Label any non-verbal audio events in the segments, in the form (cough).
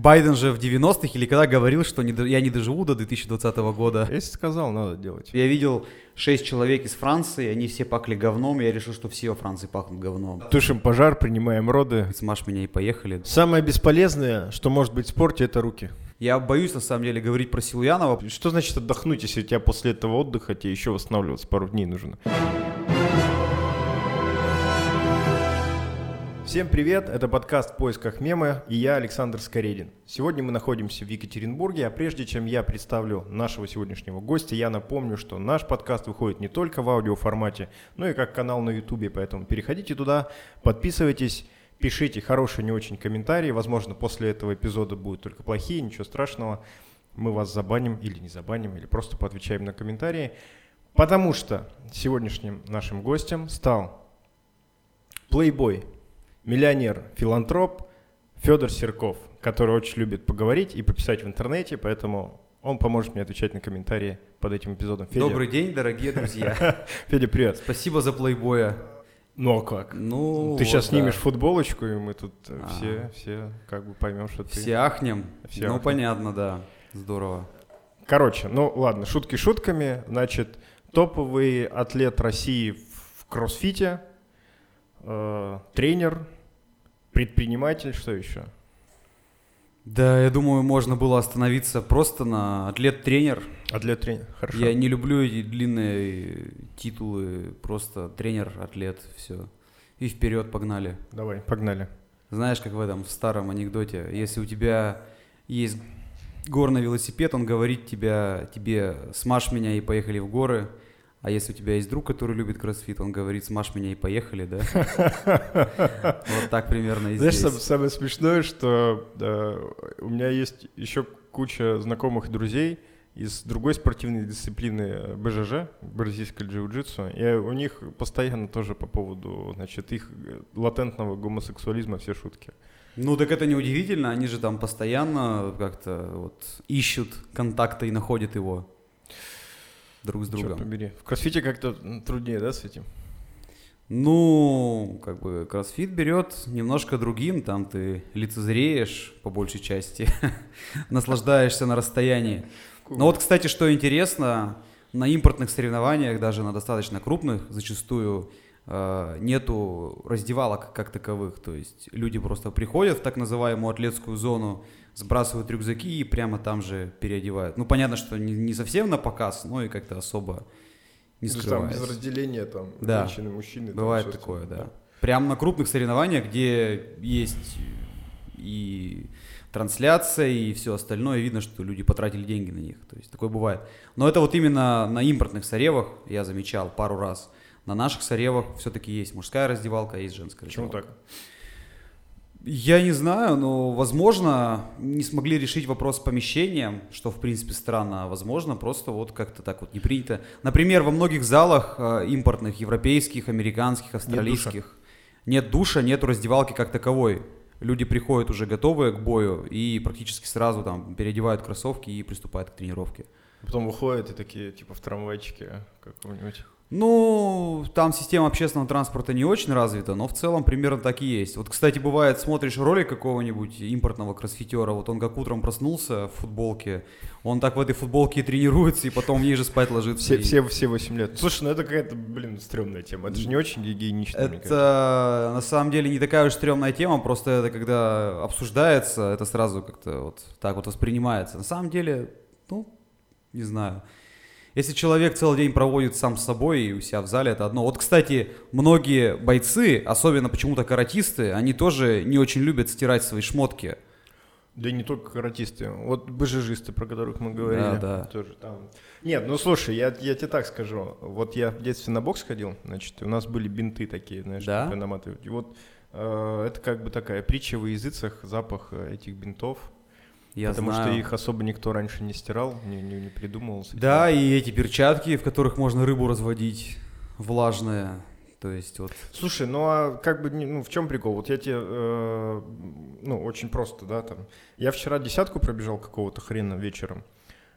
Байден же в 90-х или когда говорил, что не, я не доживу до 2020 года. Если сказал, надо делать. Я видел шесть человек из Франции, они все пахли говном, и я решил, что все во Франции пахнут говном. Тушим пожар, принимаем роды. Смажь меня и поехали. Самое бесполезное, что может быть в спорте, это руки. Я боюсь, на самом деле, говорить про Силуянова. Что значит отдохнуть, если у тебя после этого отдыха тебе еще восстанавливаться пару дней нужно? Всем привет, это подкаст «В поисках мема» и я, Александр Скоредин. Сегодня мы находимся в Екатеринбурге, а прежде чем я представлю нашего сегодняшнего гостя, я напомню, что наш подкаст выходит не только в аудиоформате, но и как канал на ютубе, поэтому переходите туда, подписывайтесь, пишите хорошие, не очень комментарии, возможно, после этого эпизода будут только плохие, ничего страшного, мы вас забаним или не забаним, или просто поотвечаем на комментарии, потому что сегодняшним нашим гостем стал плейбой, миллионер, филантроп Федор Серков, который очень любит поговорить и пописать в интернете, поэтому он поможет мне отвечать на комментарии под этим эпизодом. Федя, Добрый день, дорогие друзья. (laughs) Федя, привет. Спасибо за плейбоя. Ну а как? Ну, ты вот сейчас да. снимешь футболочку, и мы тут э, А. все, все как бы поймем, что ты... Все ахнем. Все ну, ахнем. понятно, да. Здорово. Короче, ну ладно, шутки шутками. Значит, топовый атлет России в кроссфите, э, тренер, предприниматель, что еще? Да, я думаю, можно было остановиться просто на атлет-тренер. Атлет-тренер, хорошо. Я не люблю эти длинные титулы, просто тренер-атлет, все. И вперед погнали. Давай, погнали. Знаешь, как в этом в старом анекдоте, если у тебя есть горный велосипед, он говорит тебя, тебе смажь меня и поехали в горы. А если у тебя есть друг, который любит кроссфит, он говорит, смажь меня и поехали, да? (laughs) Вот так примерно и Знаешь, самое смешное, что э, у меня есть еще куча знакомых друзей из другой спортивной дисциплины э, БЖЖ, бразильское джиу-джитсу, и у них постоянно тоже по поводу, значит, их э, латентного гомосексуализма все шутки. Ну так это неудивительно, они же там постоянно как-то вот ищут контакта и находят его друг с другом. побери. В кроссфите как-то труднее, да, с этим? Ну, как бы кроссфит берет немножко другим, там ты лицезреешь по большей части, (laughs) наслаждаешься на расстоянии. Но вот, кстати, что интересно, на импортных соревнованиях, даже на достаточно крупных, зачастую нету раздевалок как таковых. То есть люди просто приходят в так называемую атлетскую зону, сбрасывают рюкзаки и прямо там же переодевают. Ну, понятно, что не, совсем на показ, но и как-то особо не Ну, Там скрывается. без разделения там Да. женщины, мужчины. там Бывает всё такое, это, да. Прям на крупных соревнованиях, где есть и трансляция, и все остальное, видно, что люди потратили деньги на них. То есть такое бывает. Но это вот именно на импортных соревах, я замечал пару раз. На наших соревах все-таки есть мужская раздевалка, есть женская Почему раздевалка. так? Я не знаю, но, возможно, не смогли решить вопрос с помещением, что, в принципе, странно. А возможно, просто вот как-то так вот не принято. Например, во многих залах э, импортных, европейских, американских, австралийских, нет душа, нет раздевалки как таковой. Люди приходят уже готовые к бою и практически сразу там переодевают кроссовки и приступают к тренировке. Потом выходят и такие, типа, в трамвайчике каком-нибудь. Ну, там система общественного транспорта не очень развита, но в целом примерно так и есть. Вот, кстати, бывает, смотришь ролик какого-нибудь импортного кроссфитера, вот он как утром проснулся в футболке, он так в этой футболке и тренируется, и потом в ней же спать ложится. Все, и- все, все 8 лет. Слушай, ну это какая-то, блин, стрёмная тема. Это же не очень гигиенично, мне кажется. Это на самом деле не такая уж стрёмная тема, просто это когда обсуждается, это сразу как-то вот так вот воспринимается. На самом деле, ну, не знаю. Если человек целый день проводит сам с собой и у себя в зале, это одно. Вот, кстати, многие бойцы, особенно почему-то каратисты, они тоже не очень любят стирать свои шмотки. Да и не только каратисты. Вот бжжисты, про которых мы говорили. Да, да. Тоже там. Нет, ну слушай, я, я тебе так скажу. Вот я в детстве на бокс ходил, значит, у нас были бинты такие, знаешь, Да? которые наматывают. И вот э, это как бы такая притча во языцах, запах э, этих бинтов. Я потому знаю. что их особо никто раньше не стирал, не, не, не придумывал. Да, и эти перчатки, в которых можно рыбу разводить, влажные. То есть вот Слушай, ну а как бы, ну в чем прикол? Вот я тебе, э, ну очень просто, да, там. Я вчера десятку пробежал какого-то хрена вечером.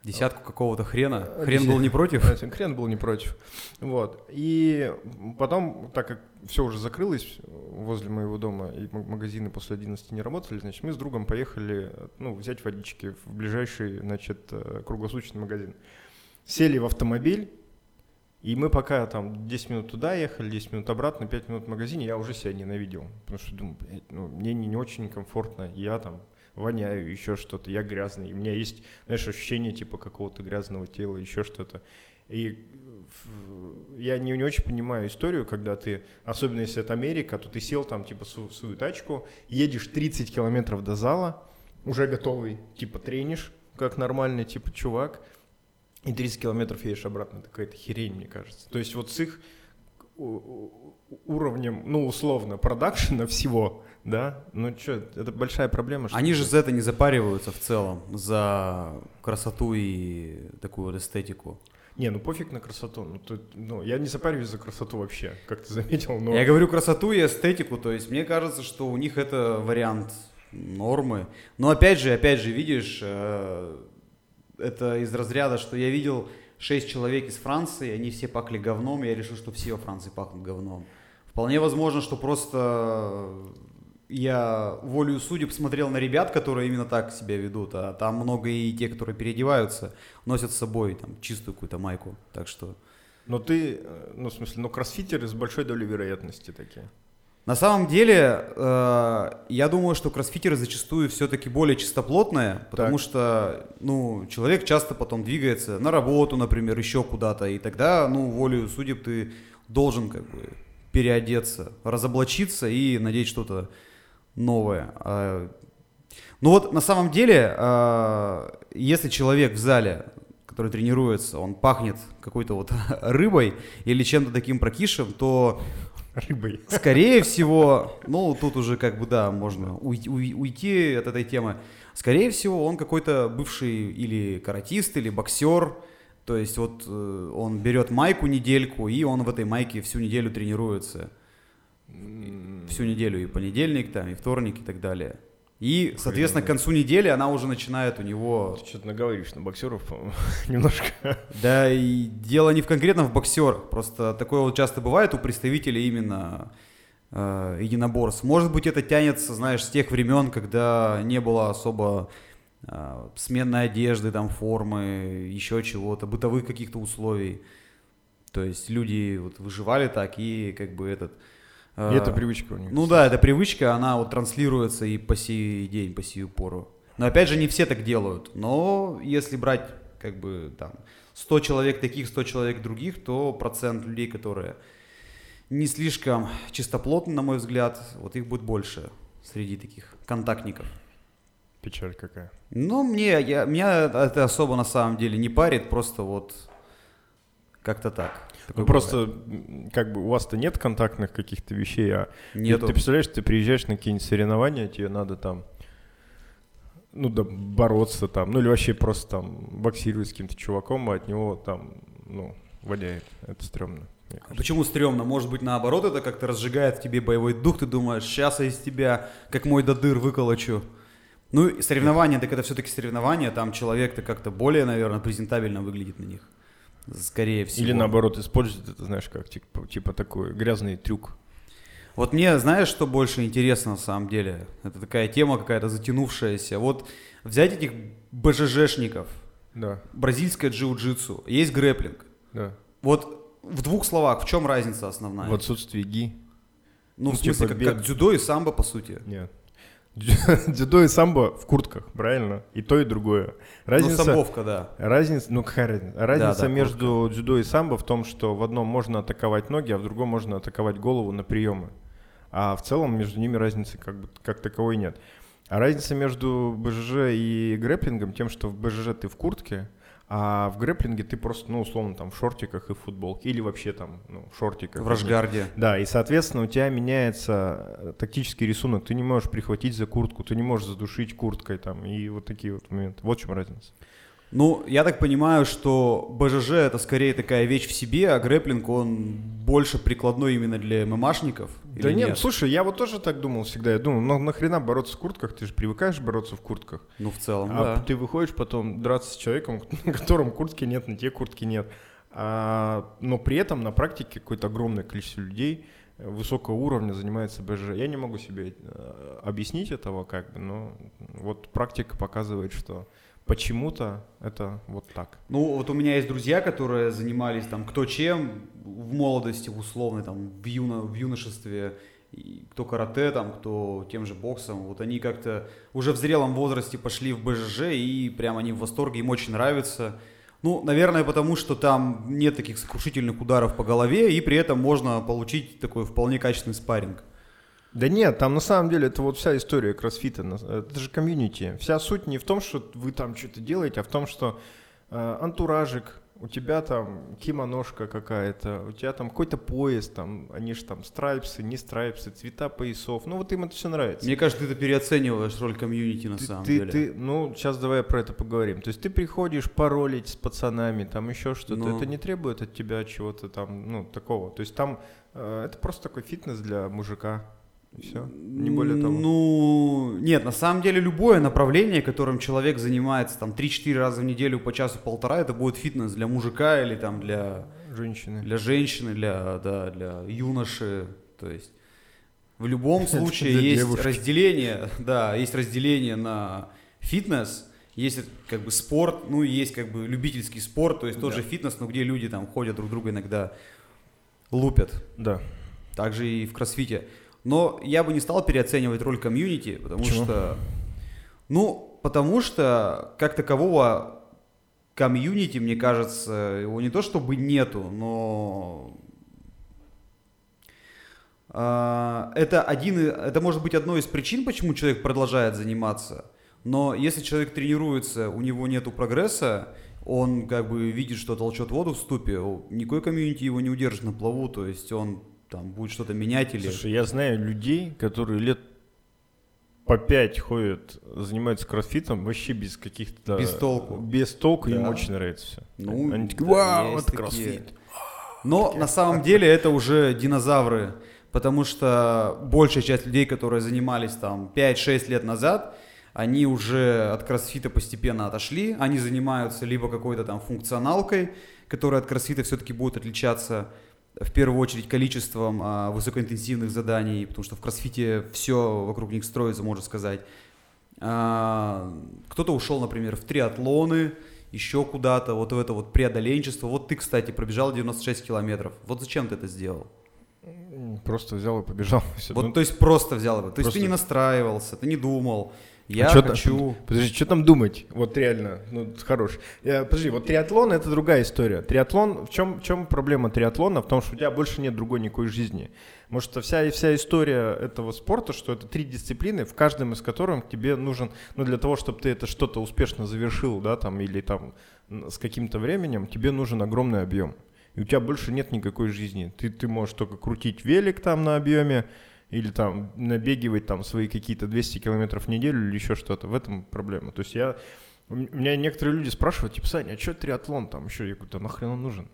Десятку какого-то хрена. Хрен был не против? Хрен был не против. Вот. И потом, так как все уже закрылось возле моего дома, и магазины после 11 не работали, значит, мы с другом поехали ну, взять водички в ближайший, значит, э, круглосуточный магазин. Сели в автомобиль, и мы пока там 10 минут туда ехали, 10 минут обратно, 5 минут в магазине, я уже себя ненавидел. Потому что думаю, ну, мне не, не очень комфортно, я там воняю, еще что-то, я грязный. И у меня есть, знаешь, ощущение типа какого-то грязного тела, еще что-то. И я не, не очень понимаю историю, когда ты, особенно если это Америка, то ты сел там типа в свою тачку, едешь 30 километров до зала, уже готовый, типа тренишь, как нормальный типа чувак, и 30 километров едешь обратно. Это какая-то херень, мне кажется. То есть вот с их уровнем, ну, условно, продакшена всего, да, ну что, это большая проблема. Что Они же за это не запариваются в целом, за красоту и такую вот эстетику. Не, ну пофиг на красоту. Ну, тут, ну, я не запариваюсь за красоту вообще, как ты (laughs) заметил. Но... Я говорю красоту и эстетику, то есть мне кажется, что у них это вариант нормы. Но опять же, опять же, видишь, э, это из разряда, что я видел шесть человек из Франции, они все пахли говном, и я решил, что все во Франции пахнут говном. Вполне возможно, что просто я волю судеб смотрел на ребят, которые именно так себя ведут, а там много и те, которые переодеваются, носят с собой там чистую какую-то майку, так что... Но ты, э, ну, в смысле, ну, кроссфитеры с большой долей вероятности такие. На самом деле, э, я думаю, что кроссфитеры зачастую все-таки более чистоплотные, потому так. что, ну, человек часто потом двигается на работу, например, еще куда-то, и тогда, ну, волю судеб ты должен как бы переодеться, разоблачиться и надеть что-то новое. А, ну вот на самом деле, а, если человек в зале, который тренируется, он пахнет какой-то вот (laughs) рыбой или чем-то таким прокисшим, то рыбой. (laughs) Скорее всего, ну тут уже как бы да, можно уйти, уйти от этой темы. Скорее всего, он какой-то бывший или каратист, или боксер, то есть вот э, он берет майку недельку, и он в этой майке всю неделю тренируется. Всю неделю, и понедельник, там, и вторник, и так далее. И, соответственно, к концу недели она уже начинает у него... Ты что-то наговоришь на боксеров, (laughs) немножко. Да, и дело не в конкретно в боксерах, просто такое вот часто бывает у представителей именно э, единоборств. Может быть, это тянется, знаешь, с тех времен, когда не было особо а, сменной одежды, там, формы, еще чего-то, бытовых каких-то условий. То есть люди вот выживали так и как бы этот... А, и это привычка у них. Ну да, эта привычка, она вот транслируется и по сей день, по сию пору. Но опять же, не все так делают. Но если брать как бы там 100 человек таких, 100 человек других, то процент людей, которые не слишком чистоплотны, на мой взгляд, вот их будет больше среди таких контактников. Печаль какая. Ну, мне, я, меня это особо на самом деле не парит, просто вот как-то так. Ну, просто, как бы, у вас-то нет контактных каких-то вещей, а Нету. Ты, ты представляешь, ты приезжаешь на какие-нибудь соревнования, тебе надо там, ну, да, бороться там, ну, или вообще просто там боксировать с каким-то чуваком, а от него там, ну, воняет. Это стрёмно. А почему стрёмно? Может быть, наоборот, это как-то разжигает в тебе боевой дух, ты думаешь, сейчас я из тебя, как мой додыр, выколочу. Ну, соревнования, так это все-таки соревнования, там человек-то как-то более, наверное, презентабельно выглядит на них. Скорее всего. Или наоборот, использует это, знаешь, как типа, типа такой грязный трюк. Вот мне, знаешь, что больше интересно на самом деле? Это такая тема какая-то затянувшаяся. Вот взять этих БЖЖшников, да. бразильское джиу-джитсу, есть грэплинг. Да. Вот в двух словах, в чем разница основная? В отсутствии ги. Ну, ну в смысле, типа, как, как дзюдо и самбо, по сути. Нет. (laughs) Дзюдо и самбо в куртках, правильно? И то, и другое. Разница, ну, самбовка, да. Разница, ну какая разница? Разница да, да, между куртка. дзюдо и самбо в том, что в одном можно атаковать ноги, а в другом можно атаковать голову на приемы. А в целом между ними разницы как, бы, как таковой нет. А разница между БЖЖ и грэплингом тем, что в БЖЖ ты в куртке, а в грэплинге ты просто, ну, условно, там в шортиках и в футболке, или вообще там, ну, в шортиках. В рашгарде. Да, и, соответственно, у тебя меняется э, тактический рисунок, ты не можешь прихватить за куртку, ты не можешь задушить курткой там, и вот такие вот моменты. Вот в чем разница. Ну, я так понимаю, что БЖЖ это скорее такая вещь в себе, а грэплинг он больше прикладной именно для ММАшников. Да или нет, слушай, я вот тоже так думал всегда. Я думал, ну нахрена бороться в куртках? Ты же привыкаешь бороться в куртках. Ну, в целом, А да. ты выходишь потом драться с человеком, (laughs) на котором куртки нет, на тебе куртки нет. А, но при этом на практике какое-то огромное количество людей высокого уровня занимается БЖ. Я не могу себе э, объяснить этого как бы, но вот практика показывает, что почему-то это вот так. Ну, вот у меня есть друзья, которые занимались там кто чем в молодости, в условной, там, в, юно, в юношестве, кто карате, там, кто тем же боксом. Вот они как-то уже в зрелом возрасте пошли в БЖЖ, и прям они в восторге, им очень нравится. Ну, наверное, потому что там нет таких сокрушительных ударов по голове, и при этом можно получить такой вполне качественный спарринг. Да нет, там на самом деле это вот вся история кроссфита, это же комьюнити. Вся суть не в том, что вы там что-то делаете, а в том, что э, антуражик, у тебя там кимоножка какая-то, у тебя там какой-то пояс, там, они же там страйпсы, не страйпсы, цвета поясов, ну вот им это все нравится. Мне кажется, ты это переоцениваешь роль комьюнити на ты, самом ты, деле. ты- ну, сейчас давай про это поговорим. То есть ты приходишь паролить с пацанами, там еще что-то. Ну. Это не требует от тебя чего-то там, ну, такого. То есть там э, это просто такой фитнес для мужика. Все. Не более того. Ну, нет, на самом деле любое направление, которым человек занимается там 3-4 раза в неделю по часу-полтора, это будет фитнес для мужика или там для, Женщины. для женщины, для, да, для юноши. То есть в любом (laughs) случае есть девушки. разделение, да, есть разделение на фитнес, есть как бы спорт, ну и есть как бы любительский спорт, то есть тот Да. же фитнес, но где люди там ходят друг друга иногда лупят. Да. Также и в кроссфите. Но я бы не стал переоценивать роль комьюнити, потому Почему? что... Ну, потому что как такового комьюнити, мне кажется, его не то чтобы нету, но... а, это, один, это может быть одной из причин, почему человек продолжает заниматься. Но если человек тренируется, у него нету прогресса, он как бы видит, что толчет воду в ступе, никакой комьюнити его не удержит на плаву, то есть он там будет что-то менять или... Слушай, я знаю людей, которые лет по пять ходят, занимаются кроссфитом вообще без каких-то... Без толку. Без толку, им Да. очень нравится все. Ну, Они такие, вау, это такие. кроссфит. Но на самом деле это уже динозавры, потому что большая часть людей, которые занимались там 5-6 лет назад, они уже от кроссфита постепенно отошли, они занимаются либо какой-то там функционалкой, которая от кроссфита все-таки будет отличаться в первую очередь количеством а, высокоинтенсивных заданий, потому что в кроссфите все вокруг них строится, можно сказать. А, кто-то ушел, например, в триатлоны, еще куда-то, вот в это вот преодоленчество. Вот ты, кстати, пробежал 96 километров. Вот зачем ты это сделал? Просто взял и побежал. (laughs) Вот, Ну, то есть просто взял его. То есть просто- ты не настраивался, ты не думал. Я чё там- хочу... Подожди, что там думать? Вот реально, ну, хорош. Я- подожди, вот триатлон это другая история. Триатлон, в чем, в чем проблема триатлона? В том, что у тебя больше нет другой никакой жизни. Может, это вся, вся история этого спорта, что это три дисциплины, в каждом из которых тебе нужен, ну, для того, чтобы ты это что-то успешно завершил, да, там, или там с каким-то временем, тебе нужен огромный объем. И у тебя больше нет никакой жизни. Ты, ты можешь только крутить велик там на объеме, или там набегивать там свои какие-то 200 километров в неделю или еще что-то. В этом проблема. То есть я... У меня некоторые люди спрашивают, типа, Саня, а что триатлон там еще? Я говорю, да нахрен он нужен?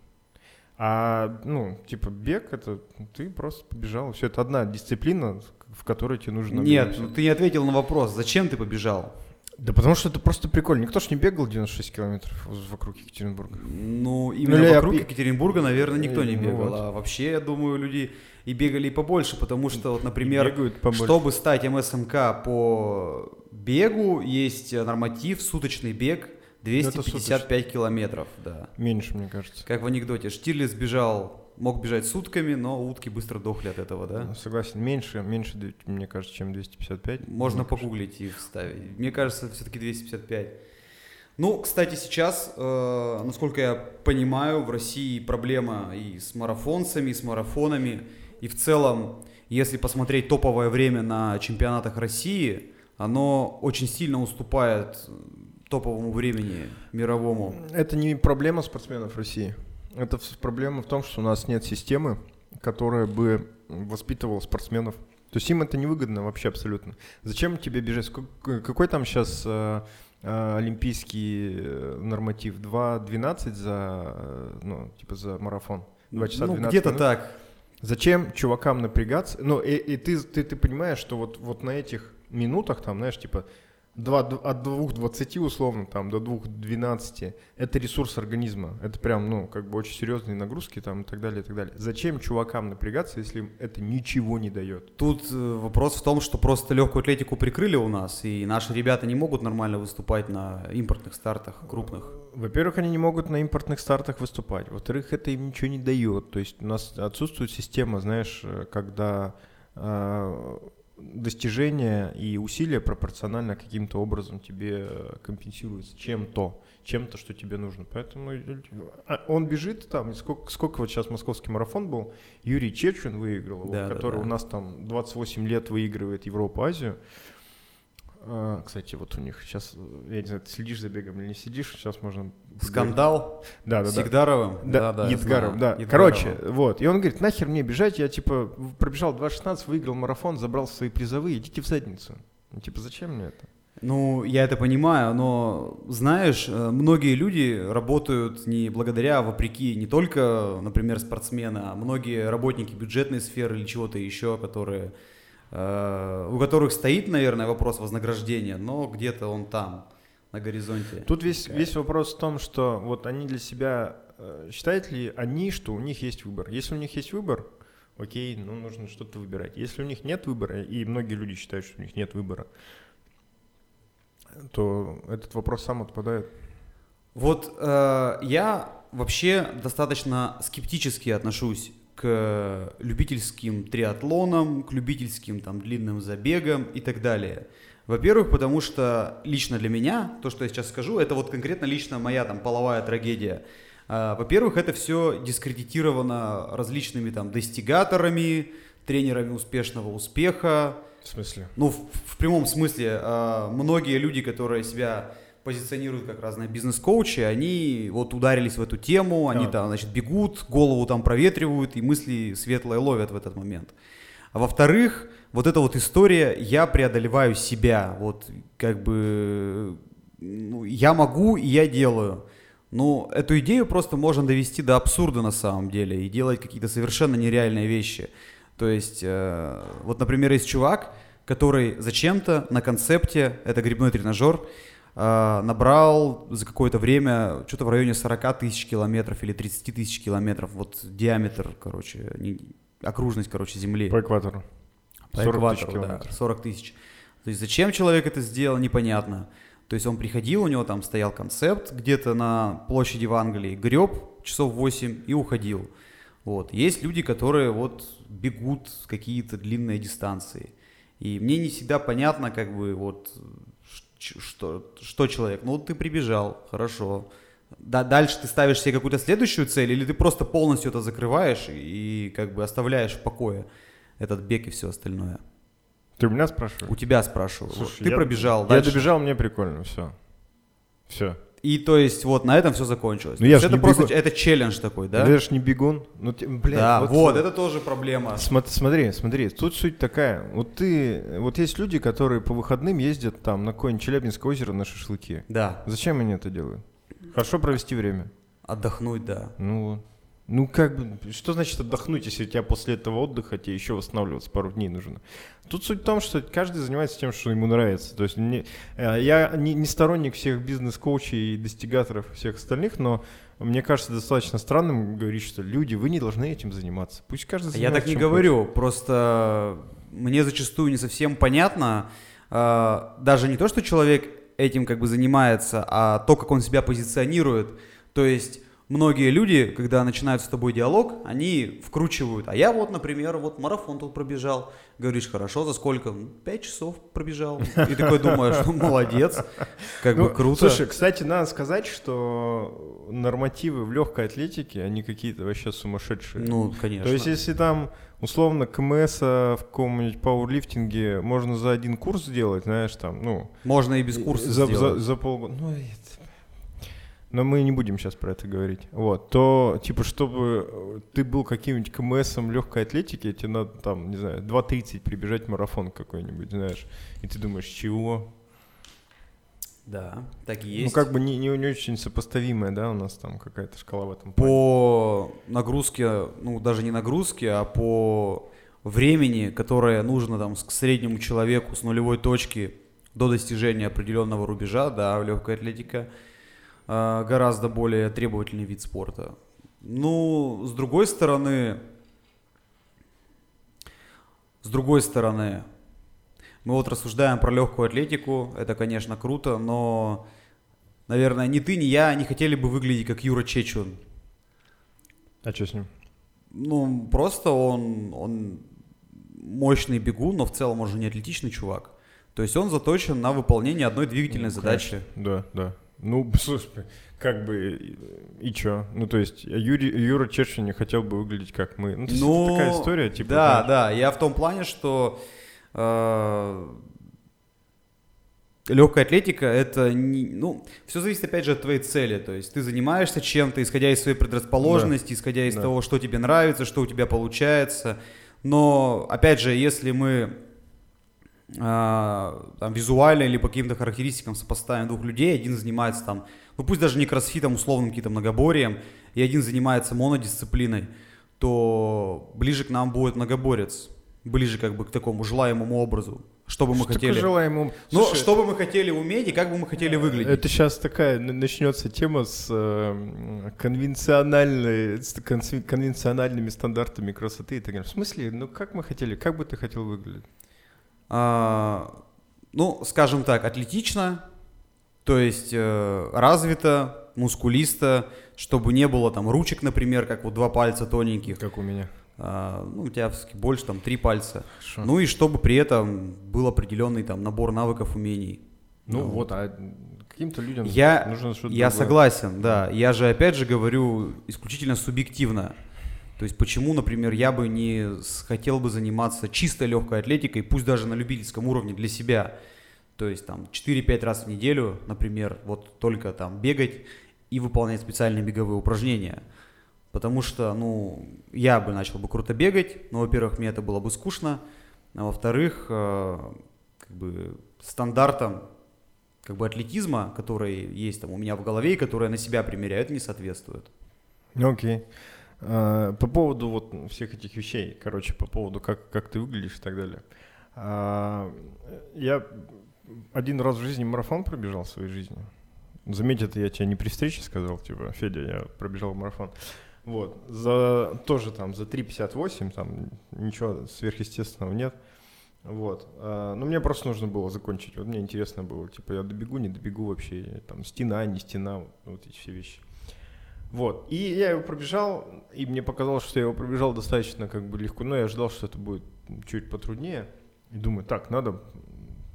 А, ну, типа, бег, это ты просто побежал. Все, это одна дисциплина, в которой тебе нужно... Нет, объем. ну ты не ответил на вопрос, зачем ты побежал? Да потому что это просто прикольно. Никто ж не бегал 96 километров вокруг Екатеринбурга. Ну, именно или я вокруг пи- Екатеринбурга, наверное, никто не Ну бегал. вот. А вообще, я думаю, люди и бегали и побольше, потому что, вот, например, чтобы стать МСМК по бегу, есть норматив, суточный бег Ну, это 255 километров, да. Меньше, мне кажется. Как в анекдоте, Штирлиц бежал, мог бежать сутками, но утки быстро дохли от этого, да? Согласен, меньше, меньше, мне кажется, чем 255. Можно Мне кажется. погуглить и вставить. Мне кажется, все-таки 255. Ну, кстати, сейчас, э, насколько я понимаю, в России проблема и с марафонцами, и с марафонами. И в целом, если посмотреть топовое время на чемпионатах России, оно очень сильно уступает э, топовому времени мировому. Это не проблема спортсменов России. Это проблема в том, что у нас нет системы, которая бы воспитывала спортсменов. То есть им это невыгодно вообще абсолютно. Зачем тебе бежать? Какой там сейчас а, олимпийский э, норматив 2.12 за, э, ну, типа за марафон. 2 часа ну, 12 где-то минут. так. Зачем чувакам напрягаться? Ну, и, и ты, ты, ты понимаешь, что вот, вот на этих минутах, там, знаешь, типа, два, д- от 2.20 условно, там, до 2.12, это ресурс организма. Это прям, ну, как бы очень серьезные нагрузки там и так далее, и так далее. Зачем чувакам напрягаться, если им это ничего не дает? Тут э, вопрос в том, что просто легкую атлетику прикрыли у нас, и наши ребята не могут нормально выступать на импортных стартах крупных. Во-первых, они не могут на импортных стартах выступать. Во-вторых, это им ничего не дает. То есть у нас отсутствует система, знаешь, э, когда э, достижения и усилия пропорционально каким-то образом тебе э, компенсируются чем-то, чем-то, что тебе нужно. Поэтому э, а он бежит там, сколько, сколько вот сейчас московский марафон был, Юрий Чечин выиграл, Да, да, который да. у нас там 28 лет выигрывает Европу, Азию. А, Кстати, вот у них сейчас, я не знаю, ты следишь за бегом или не следишь, сейчас можно... Скандал Да, да, с да. Сигдаровым. Да, я Едгаров, знаю. да. Едгаровым. Короче, вот. И он говорит, нахер мне бежать, я типа пробежал 2.16, выиграл марафон, забрал свои призовые, идите в задницу. Ну, типа, зачем мне это? Ну, я это понимаю, но знаешь, э, многие люди работают не благодаря, а вопреки не только, например, спортсмены, а многие работники бюджетной сферы или чего-то еще, которые, э, у которых стоит, наверное, вопрос вознаграждения, но где-то он там, на горизонте. Тут весь, весь вопрос в том, что вот они для себя, э, считают ли они, что у них есть выбор? Если у них есть выбор, окей, ну нужно что-то выбирать. Если у них нет выбора, и многие люди считают, что у них нет выбора, то этот вопрос сам отпадает. Вот э, я вообще достаточно скептически отношусь к любительским триатлонам, к любительским там длинным забегам и так далее. Во-первых, потому что лично для меня, то, что я сейчас скажу, это вот конкретно лично моя там половая трагедия. А, Во-первых, это все дискредитировано различными там достигаторами, тренерами успешного успеха, В смысле? ну, в, в прямом смысле, а, многие люди, которые себя позиционируют как разные бизнес-коучи, они вот ударились в эту тему, они Да. там, значит, бегут, голову там проветривают и мысли светлые ловят в этот момент. А во-вторых, вот эта вот история, я преодолеваю себя, вот как бы, ну, я могу и я делаю. Ну, эту идею просто можно довести до абсурда на самом деле и делать какие-то совершенно нереальные вещи. То есть, э, вот, например, есть чувак, который зачем-то на концепте, это грибной тренажер, набрал за какое-то время что-то в районе 40 тысяч километров или 30 тысяч километров, вот диаметр, короче, не- окружность, короче, Земли. По экватору. По 40 тысяч экватору, да, километров. 40 тысяч. То есть зачем человек это сделал, непонятно. То есть он приходил, у него там стоял концепт где-то на площади в Англии, греб часов 8 и уходил. Вот. Есть люди, которые вот бегут какие-то длинные дистанции. И мне не всегда понятно, как бы вот что, что человек. Ну ты прибежал, хорошо. Да, дальше ты ставишь себе какую-то следующую цель, или ты просто полностью это закрываешь и как бы оставляешь в покое этот бег и все остальное. Ты у меня спрашиваешь? У тебя спрашиваю. Слушай, ты я- пробежал, Я дальше. добежал, мне прикольно, все. Все. И то есть вот на этом все закончилось. Ну, я это просто бегу. это челлендж такой, да? Я же не бегун. Ну, ты, блядь, да, вот, э, это тоже проблема. Смо- Смотри, смотри, тут суть такая. Вот ты, вот есть люди, которые по выходным ездят там на какое-нибудь Челябинское озеро на шашлыки. Да, Зачем они это делают? Хорошо провести время. отдохнуть, да. Ну вот. Ну как бы, что значит отдохнуть, если у тебя после этого отдыха тебе еще восстанавливаться пару дней нужно? Тут суть в том, что каждый занимается тем, что ему нравится. То есть мне, э, я не, не сторонник всех бизнес-коучей и достигаторов всех остальных, но мне кажется достаточно странным говорить, что люди, вы не должны этим заниматься. Пусть каждый Я занимается так не говорю, просто мне зачастую не совсем понятно, а, даже не то, что человек этим как бы занимается, а то, как он себя позиционирует. То есть многие люди, когда начинают с тобой диалог, они вкручивают. А я вот, например, вот марафон тут пробежал. Говоришь, хорошо, за сколько? «Ну, Пять часов пробежал. И такой думаешь, ну, молодец, как Ну, бы круто. Слушай, кстати, надо сказать, что нормативы в легкой атлетике, они какие-то вообще сумасшедшие. Ну, конечно. То есть, если там, условно, КМС в каком-нибудь пауэрлифтинге можно за один курс сделать, знаешь, там, ну... Можно и без курса за, сделать. за, за полгода. Ну, это- Но мы не будем сейчас про это говорить. Вот, то, типа, чтобы э, ты был каким-нибудь КМСом легкой атлетики, тебе надо, там, не знаю, 2.30 прибежать в марафон какой-нибудь, знаешь. И ты думаешь, чего? Да, так и Ну, есть. как бы не, не, не очень сопоставимая, да, у нас там какая-то шкала в этом плане. по нагрузке, ну даже не нагрузке, а по времени, которое нужно там к среднему человеку с нулевой точки до достижения определенного рубежа, да, легкая атлетика э, гораздо более требовательный вид спорта. Ну, с другой стороны, с другой стороны, мы вот рассуждаем про легкую атлетику, это, конечно, круто, но, наверное, ни ты, ни я не хотели бы выглядеть как Юра Чечун. А что с ним? Ну, просто он, он мощный бегун, но в целом он же не атлетичный чувак. То есть он заточен на выполнение одной двигательной Ну, задачи. Да, да. Ну, (laughs) слушай, как бы и, чё? Ну, то есть Юрий, Юра Чешин не хотел бы выглядеть как мы. Ну, то есть Ну, это такая история, типа... Да, знаешь, да, я в том плане, что легкая атлетика это не, ну, все зависит опять же от твоей цели. То есть ты занимаешься чем-то, исходя из своей предрасположенности, исходя из Да. того, что тебе нравится, что у тебя получается. Но опять же, если мы там, визуально или по каким-то характеристикам сопоставим двух людей, один занимается там, ну пусть даже не кроссфитом, условным каким-то многоборием, и один занимается монодисциплиной, то ближе к нам будет многоборец, ближе как бы к такому желаемому образу, что бы мы что хотели. желаемому... Ну, Слушай, что бы мы хотели уметь и как бы мы хотели выглядеть. Это сейчас такая начнется тема с э, конвенциональной, с конвенциональными стандартами красоты и так далее. В смысле, ну как мы хотели, как бы ты хотел выглядеть? А, ну, скажем так, атлетично, то есть э, развито, мускулисто, чтобы не было там ручек, например, как вот два пальца тоненьких. Как у меня. А, ну, у тебя больше, там, три пальца. Хорошо. Ну и чтобы при этом был определенный там набор навыков, умений. Ну Ну, вот, а каким-то людям Я, нужно что-то я другое. согласен, да. Я же опять же говорю исключительно субъективно. То есть почему, например, я бы не хотел бы заниматься чисто легкой атлетикой, пусть даже на любительском уровне для себя. То есть там 4-5 раз в неделю, например, вот только там бегать и выполнять специальные беговые упражнения. Потому что, ну, я бы начал бы круто бегать, но, во-первых, мне это было бы скучно, а во-вторых, э, как бы стандартам как бы атлетизма, который есть там у меня в голове и который я на себя примеряю, это не соответствует. Ну, Окей. А, По поводу вот всех этих вещей, короче, по поводу как, как ты выглядишь и так далее. А, Я один раз в жизни марафон пробежал в своей жизни. Заметь, это я тебе не при встрече сказал, типа, Федя, я пробежал марафон. Вот, за, тоже там за 3.58, там ничего сверхъестественного нет. Вот, а, но мне просто нужно было закончить, вот мне интересно было, типа, я добегу, не добегу вообще, там, стена, не стена, вот эти все вещи. Вот. И я его пробежал, и мне показалось, что я его пробежал достаточно как бы легко. Но я ожидал, что это будет чуть потруднее. И думаю, так, надо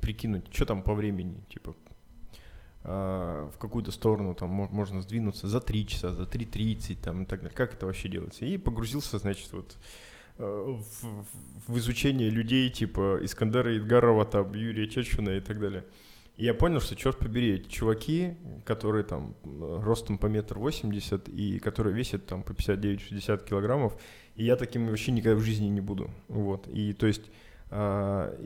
прикинуть, что там по времени, типа, а, в какую-то сторону там мо- можно сдвинуться за 3 часа, за 3.30 там и так далее. Как это вообще делается? И погрузился, значит, вот э, в- в изучение людей типа Искандера Идгарова, там, Юрия Чечуна и так далее. И я понял, что, черт побери, эти чуваки, которые там э, ростом по метр восемьдесят и которые весят там по 59-60 килограммов, и я таким вообще никогда в жизни не буду. Вот. И то есть а,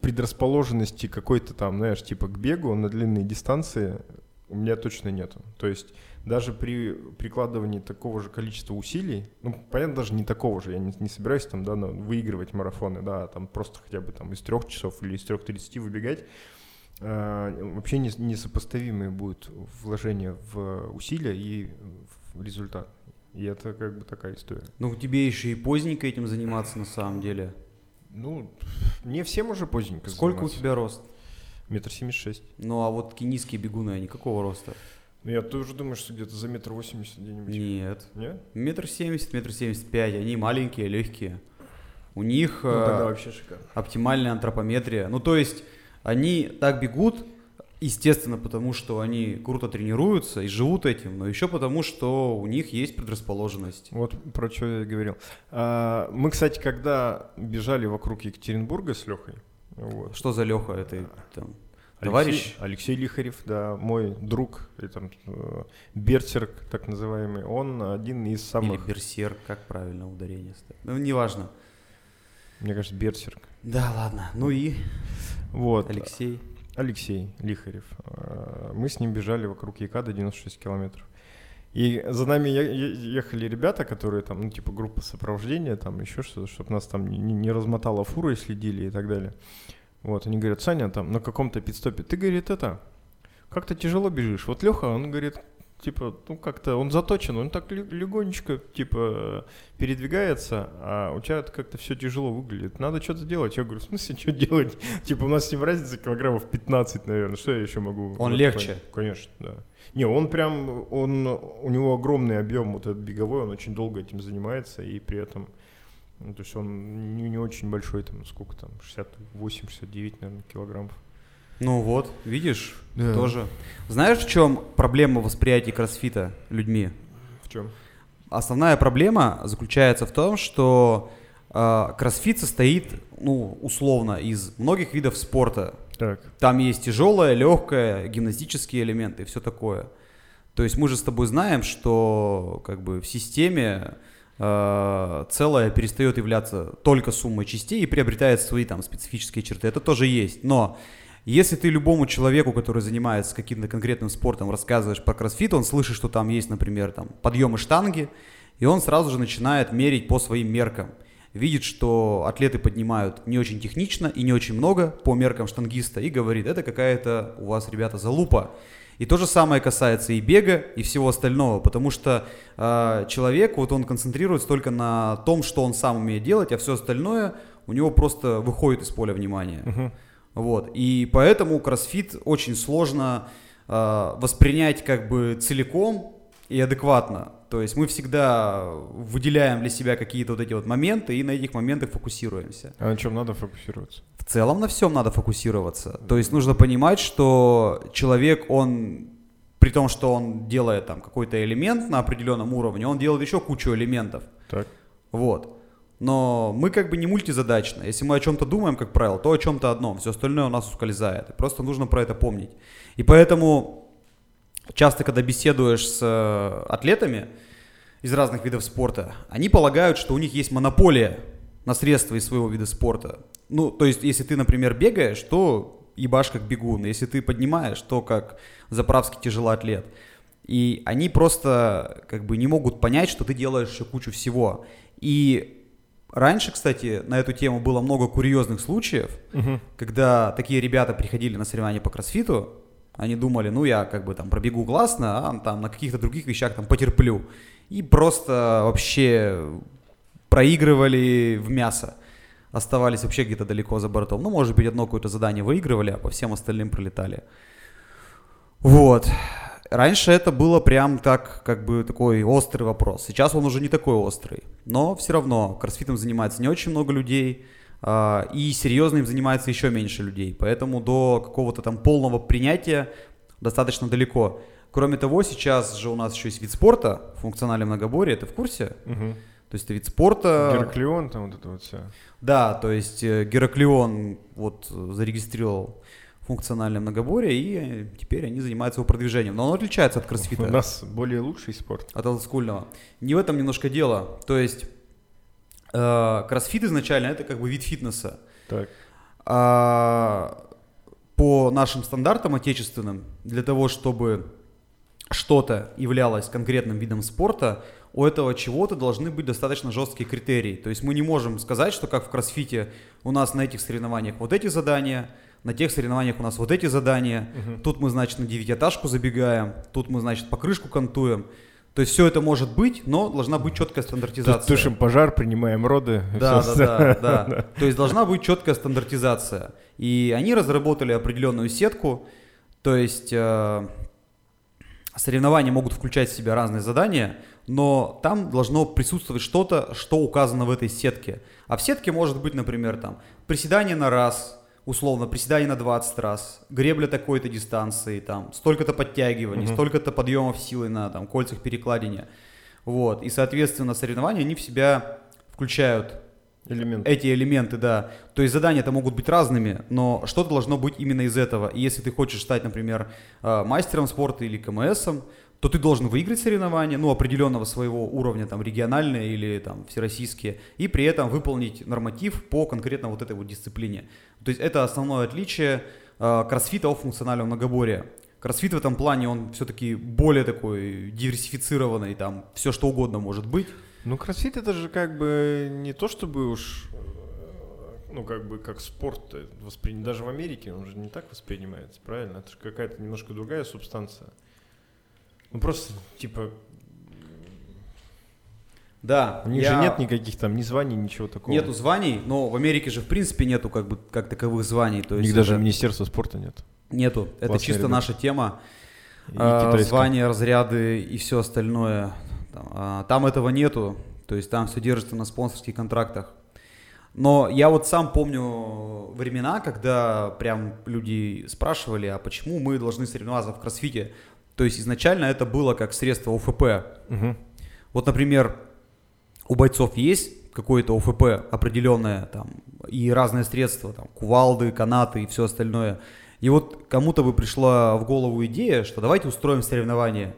предрасположенности какой-то там, знаешь, типа к бегу на длинные дистанции у меня точно нету. То есть даже при прикладывании такого же количества усилий, ну, понятно, даже не такого же, я не, не собираюсь там, да, выигрывать марафоны, да, а там просто хотя бы там из трех часов или из трех тридцати выбегать, вообще не- несопоставимые будут вложения в усилия и в результат. И это как бы такая история. Ну, тебе еще и поздненько этим заниматься на самом деле. Ну, мне всем уже поздненько Сколько у заниматься. тебя рост? Метр семьдесят шесть. Ну, а вот такие низкие бегуны, они какого роста? Ну, я тоже думаю, что где-то за метр восемьдесят где-нибудь. Нет. Нет? Метр семьдесят, метр семьдесят пять. Они маленькие, легкие. У них Ну, э, тогда вообще шикарно. оптимальная антропометрия. Ну, то есть они так бегут, естественно, потому что они круто тренируются и живут этим, но еще потому, что у них есть предрасположенность. Вот про что я и говорил. А, мы, кстати, когда бежали вокруг Екатеринбурга с Лехой, вот, Что за Леха? Это там, Алексей- товарищ? Алексей Лихарев, да, мой друг, и там, э, берсерк, так называемый, он один из Или самых, берсерк, как правильно ударение ставить? Ну, неважно. мне кажется, берсерк. Да, ладно. Ну и Вот. Алексей. Алексей Лихарев. Э, мы с ним бежали вокруг Якада 96 километров. И за нами ехали ребята, которые там, ну, типа группа сопровождения, там еще что-то, чтобы нас там не, не размотало фурой, следили и так далее. Вот, они говорят, Саня, там на каком-то пидстопе, ты, говорит, это, как-то тяжело бежишь. Вот Леха, он говорит, типа, ну как-то он заточен, он так легонечко, типа, передвигается, а у тебя как-то все тяжело выглядит. Надо что-то делать. Я говорю, в смысле, что делать? (laughs) Типа, у нас с ним разница килограммов 15, наверное. Что я еще могу? Он легче. Конечно, да. Не, он прям, он, у него огромный объем вот этот беговой, он очень долго этим занимается, и при этом, ну, то есть он не, не очень большой, там, сколько там, 68-69, наверное, килограммов. Ну вот, видишь, да. тоже. Знаешь, в чем проблема восприятия кроссфита людьми? В чем? Основная проблема заключается в том, что э, кроссфит состоит, ну, условно, из многих видов спорта. Так. Там есть тяжелое, легкое, гимнастические элементы и все такое. То есть мы же с тобой знаем, что как бы в системе э, целое перестает являться только суммой частей и приобретает свои там специфические черты. Это тоже есть. Но если ты любому человеку, который занимается каким-то конкретным спортом, рассказываешь про кроссфит, он слышит, что там есть, например, там подъемы штанги, и он сразу же начинает мерить по своим меркам. Видит, что атлеты поднимают не очень технично и не очень много по меркам штангиста, и говорит, это какая-то у вас, ребята, залупа. И то же самое касается и бега, и всего остального, потому что э, человек, вот он концентрируется только на том, что он сам умеет делать, а все остальное у него просто выходит из поля внимания. Uh-huh. Вот. И поэтому кроссфит очень сложно э, воспринять как бы целиком и адекватно. То есть мы всегда выделяем для себя какие-то вот эти вот моменты и на этих моментах фокусируемся. А на чем надо фокусироваться? В целом на всем надо фокусироваться. То есть нужно понимать, что человек, он при том, что он делает там какой-то элемент на определенном уровне, он делает еще кучу элементов. Так. Вот. Но мы как бы не мультизадачно. Если мы о чем-то думаем, как правило, то о чем-то одном. Все остальное у нас ускользает. Просто нужно про это помнить. И поэтому часто, когда беседуешь с э, атлетами из разных видов спорта, они полагают, что у них есть монополия на средства из своего вида спорта. Ну, то есть, если ты, например, бегаешь, то ебашь как бегун. Если ты поднимаешь, то как заправский тяжелоатлет. И они просто как бы не могут понять, что ты делаешь еще кучу всего. И Раньше, кстати, на эту тему было много курьезных случаев, угу. когда такие ребята приходили на соревнования по кроссфиту, они думали, ну я как бы там пробегу классно, а там на каких-то других вещах там потерплю. И просто вообще проигрывали в мясо. Оставались вообще где-то далеко за бортом. Ну, может быть, одно какое-то задание выигрывали, а по всем остальным пролетали. Вот. Раньше это было прям так, как бы такой острый вопрос. Сейчас он уже не такой острый. Но все равно кроссфитом занимается не очень много людей, э, и серьезно им занимается еще меньше людей. Поэтому до какого-то там полного принятия достаточно далеко. Кроме того, сейчас же у нас еще есть вид спорта, функциональное многоборье, ты в курсе? Угу. То есть это вид спорта... Гераклион там вот это вот все. Да, то есть э, Гераклион вот зарегистрировал функциональное многоборье, и теперь они занимаются его продвижением. Но он отличается от кроссфита. У нас более лучший спорт. От олдскульного. Не в этом немножко дело. То есть э, кроссфит изначально это как бы вид фитнеса. Так. А, по нашим стандартам отечественным, для того, чтобы что-то являлось конкретным видом спорта, у этого чего-то должны быть достаточно жесткие критерии. То есть мы не можем сказать, что как в кроссфите у нас на этих соревнованиях вот эти задания, на тех соревнованиях у нас вот эти задания, угу. тут мы, значит, на девятиэтажку забегаем, тут мы, значит, покрышку кантуем. То есть все это может быть, но должна быть четкая стандартизация. Тут тушим пожар, принимаем роды. Да, да, да, (laughs) да. То есть должна быть четкая стандартизация. И они разработали определенную сетку, то есть э, соревнования могут включать в себя разные задания, но там должно присутствовать что-то, что указано в этой сетке. А в сетке может быть, например, там приседание на раз, условно, приседание на 20 раз, гребля такой-то дистанции, там, столько-то подтягиваний, угу. столько-то подъемов силы на там, кольцах перекладине. Вот. И, соответственно, соревнования, они в себя включают Элемент. эти элементы, да. То есть задания это могут быть разными, но что-то должно быть именно из этого. И если ты хочешь стать, например, э, мастером спорта или КМСом, то ты должен выиграть соревнования, ну, определенного своего уровня, там, региональные или там всероссийские, и при этом выполнить норматив по конкретно вот этой вот дисциплине. То есть это основное отличие э, кроссфита функционального многоборья. Кроссфит в этом плане, он все-таки более такой диверсифицированный, там все что угодно может быть. Ну, кроссфит это же как бы не то чтобы уж ну, как бы, как спорт воспринят. Даже в Америке он же не так воспринимается, правильно? Это же какая-то немножко другая субстанция. Ну, просто, типа... Да. У них я... же нет никаких там ни званий, ничего такого. Нету званий, но в Америке же в принципе нету как бы как таковых званий. То У них даже Министерства спорта нет. Нету. Классные это чисто ребята. наша тема. А, звания, разряды и все остальное. Там, а, там этого нету. То есть там все держится на спонсорских контрактах. Но я вот сам помню времена, когда прям люди спрашивали, а почему мы должны соревноваться в кроссфите. То есть изначально это было как средство ОФП. Угу. Вот, например, у бойцов есть какое-то ОФП определенное, там, и разные средства, там, кувалды, канаты и все остальное. И вот кому-то бы пришла в голову идея, что давайте устроим соревнование.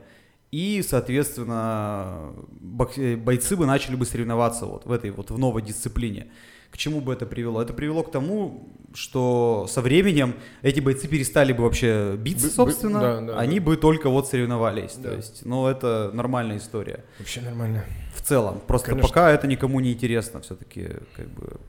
И, соответственно, бойцы бы начали бы соревноваться вот в этой вот в новой дисциплине. К чему бы это привело? Это привело к тому, что со временем эти бойцы перестали бы вообще биться, собственно, да, да, они да. бы только вот соревновались. Да. То есть, ну, это нормальная история. Вообще нормально. В целом. Просто Конечно. пока это никому не интересно все-таки, как бы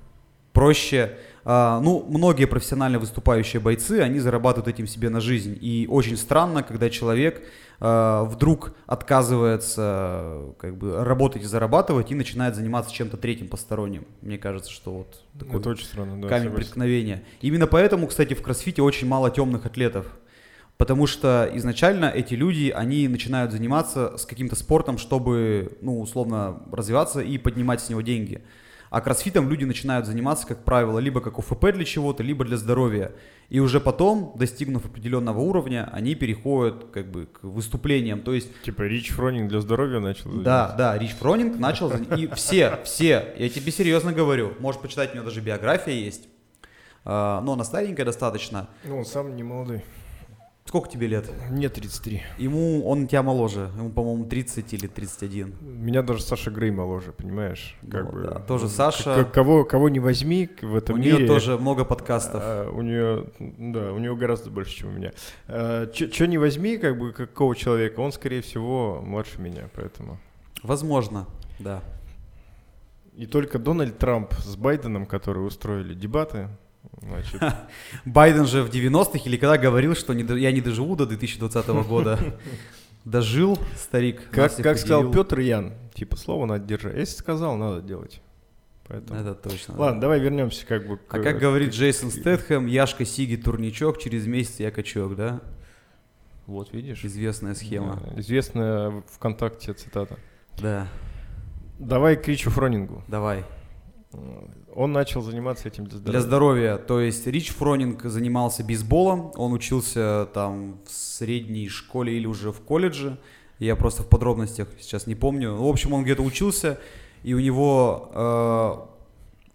проще. А, ну, многие профессионально выступающие бойцы, они зарабатывают этим себе на жизнь. И очень странно, когда человек а, вдруг отказывается как бы работать и зарабатывать и начинает заниматься чем-то третьим посторонним. Мне кажется, что вот такой Это очень странно, да, камень преткновения. Именно поэтому, кстати, в кроссфите очень мало темных атлетов. Потому что изначально эти люди, они начинают заниматься с каким-то спортом, чтобы, ну, условно, развиваться и поднимать с него деньги. А кроссфитом люди начинают заниматься, как правило, либо как ОФП для чего-то, либо для здоровья. И уже потом, достигнув определенного уровня, они переходят как бы к выступлениям. То есть... Типа Рич Фронинг для здоровья начал заниматься? Да, да, Рич Фронинг начал И все, все, я тебе серьезно говорю, можешь почитать, у него даже биография есть. А, но она старенькая достаточно. Ну, он сам не молодой. Сколько тебе лет? Мне 33. Ему, он тебя моложе, ему, по-моему, 30 или 31. Меня даже Саша Грей моложе, понимаешь? Как ну, бы, да, тоже Саша. Кого, кого не возьми в этом у мире. У нее тоже много подкастов. А, у нее, да, у него гораздо больше, чем у меня. А, Что не возьми, как бы, какого человека, он, скорее всего, младше меня, поэтому. Возможно, да. И только Дональд Трамп с Байденом, которые устроили дебаты, Значит... (laughs) Байден же в 90-х или когда говорил, что не, я не доживу до 2020 (laughs) года. Дожил, старик. Как, как сказал Петр Ян, типа слово надо держать. Если сказал, надо делать. Поэтому... Это точно. Ладно, да. давай вернемся как бы к... А как говорит Джейсон Стэтхэм, Яшка Сиги турничок, через месяц я качок, да? Вот видишь. Известная схема. Да, известная ВКонтакте цитата. Да. Давай к Ричу Фронингу. Давай. Он начал заниматься этим для здоровья. Для здоровья. То есть Рич Фронинг занимался бейсболом. Он учился там в средней школе или уже в колледже. Я просто в подробностях сейчас не помню. В общем, он где-то учился, и у него э,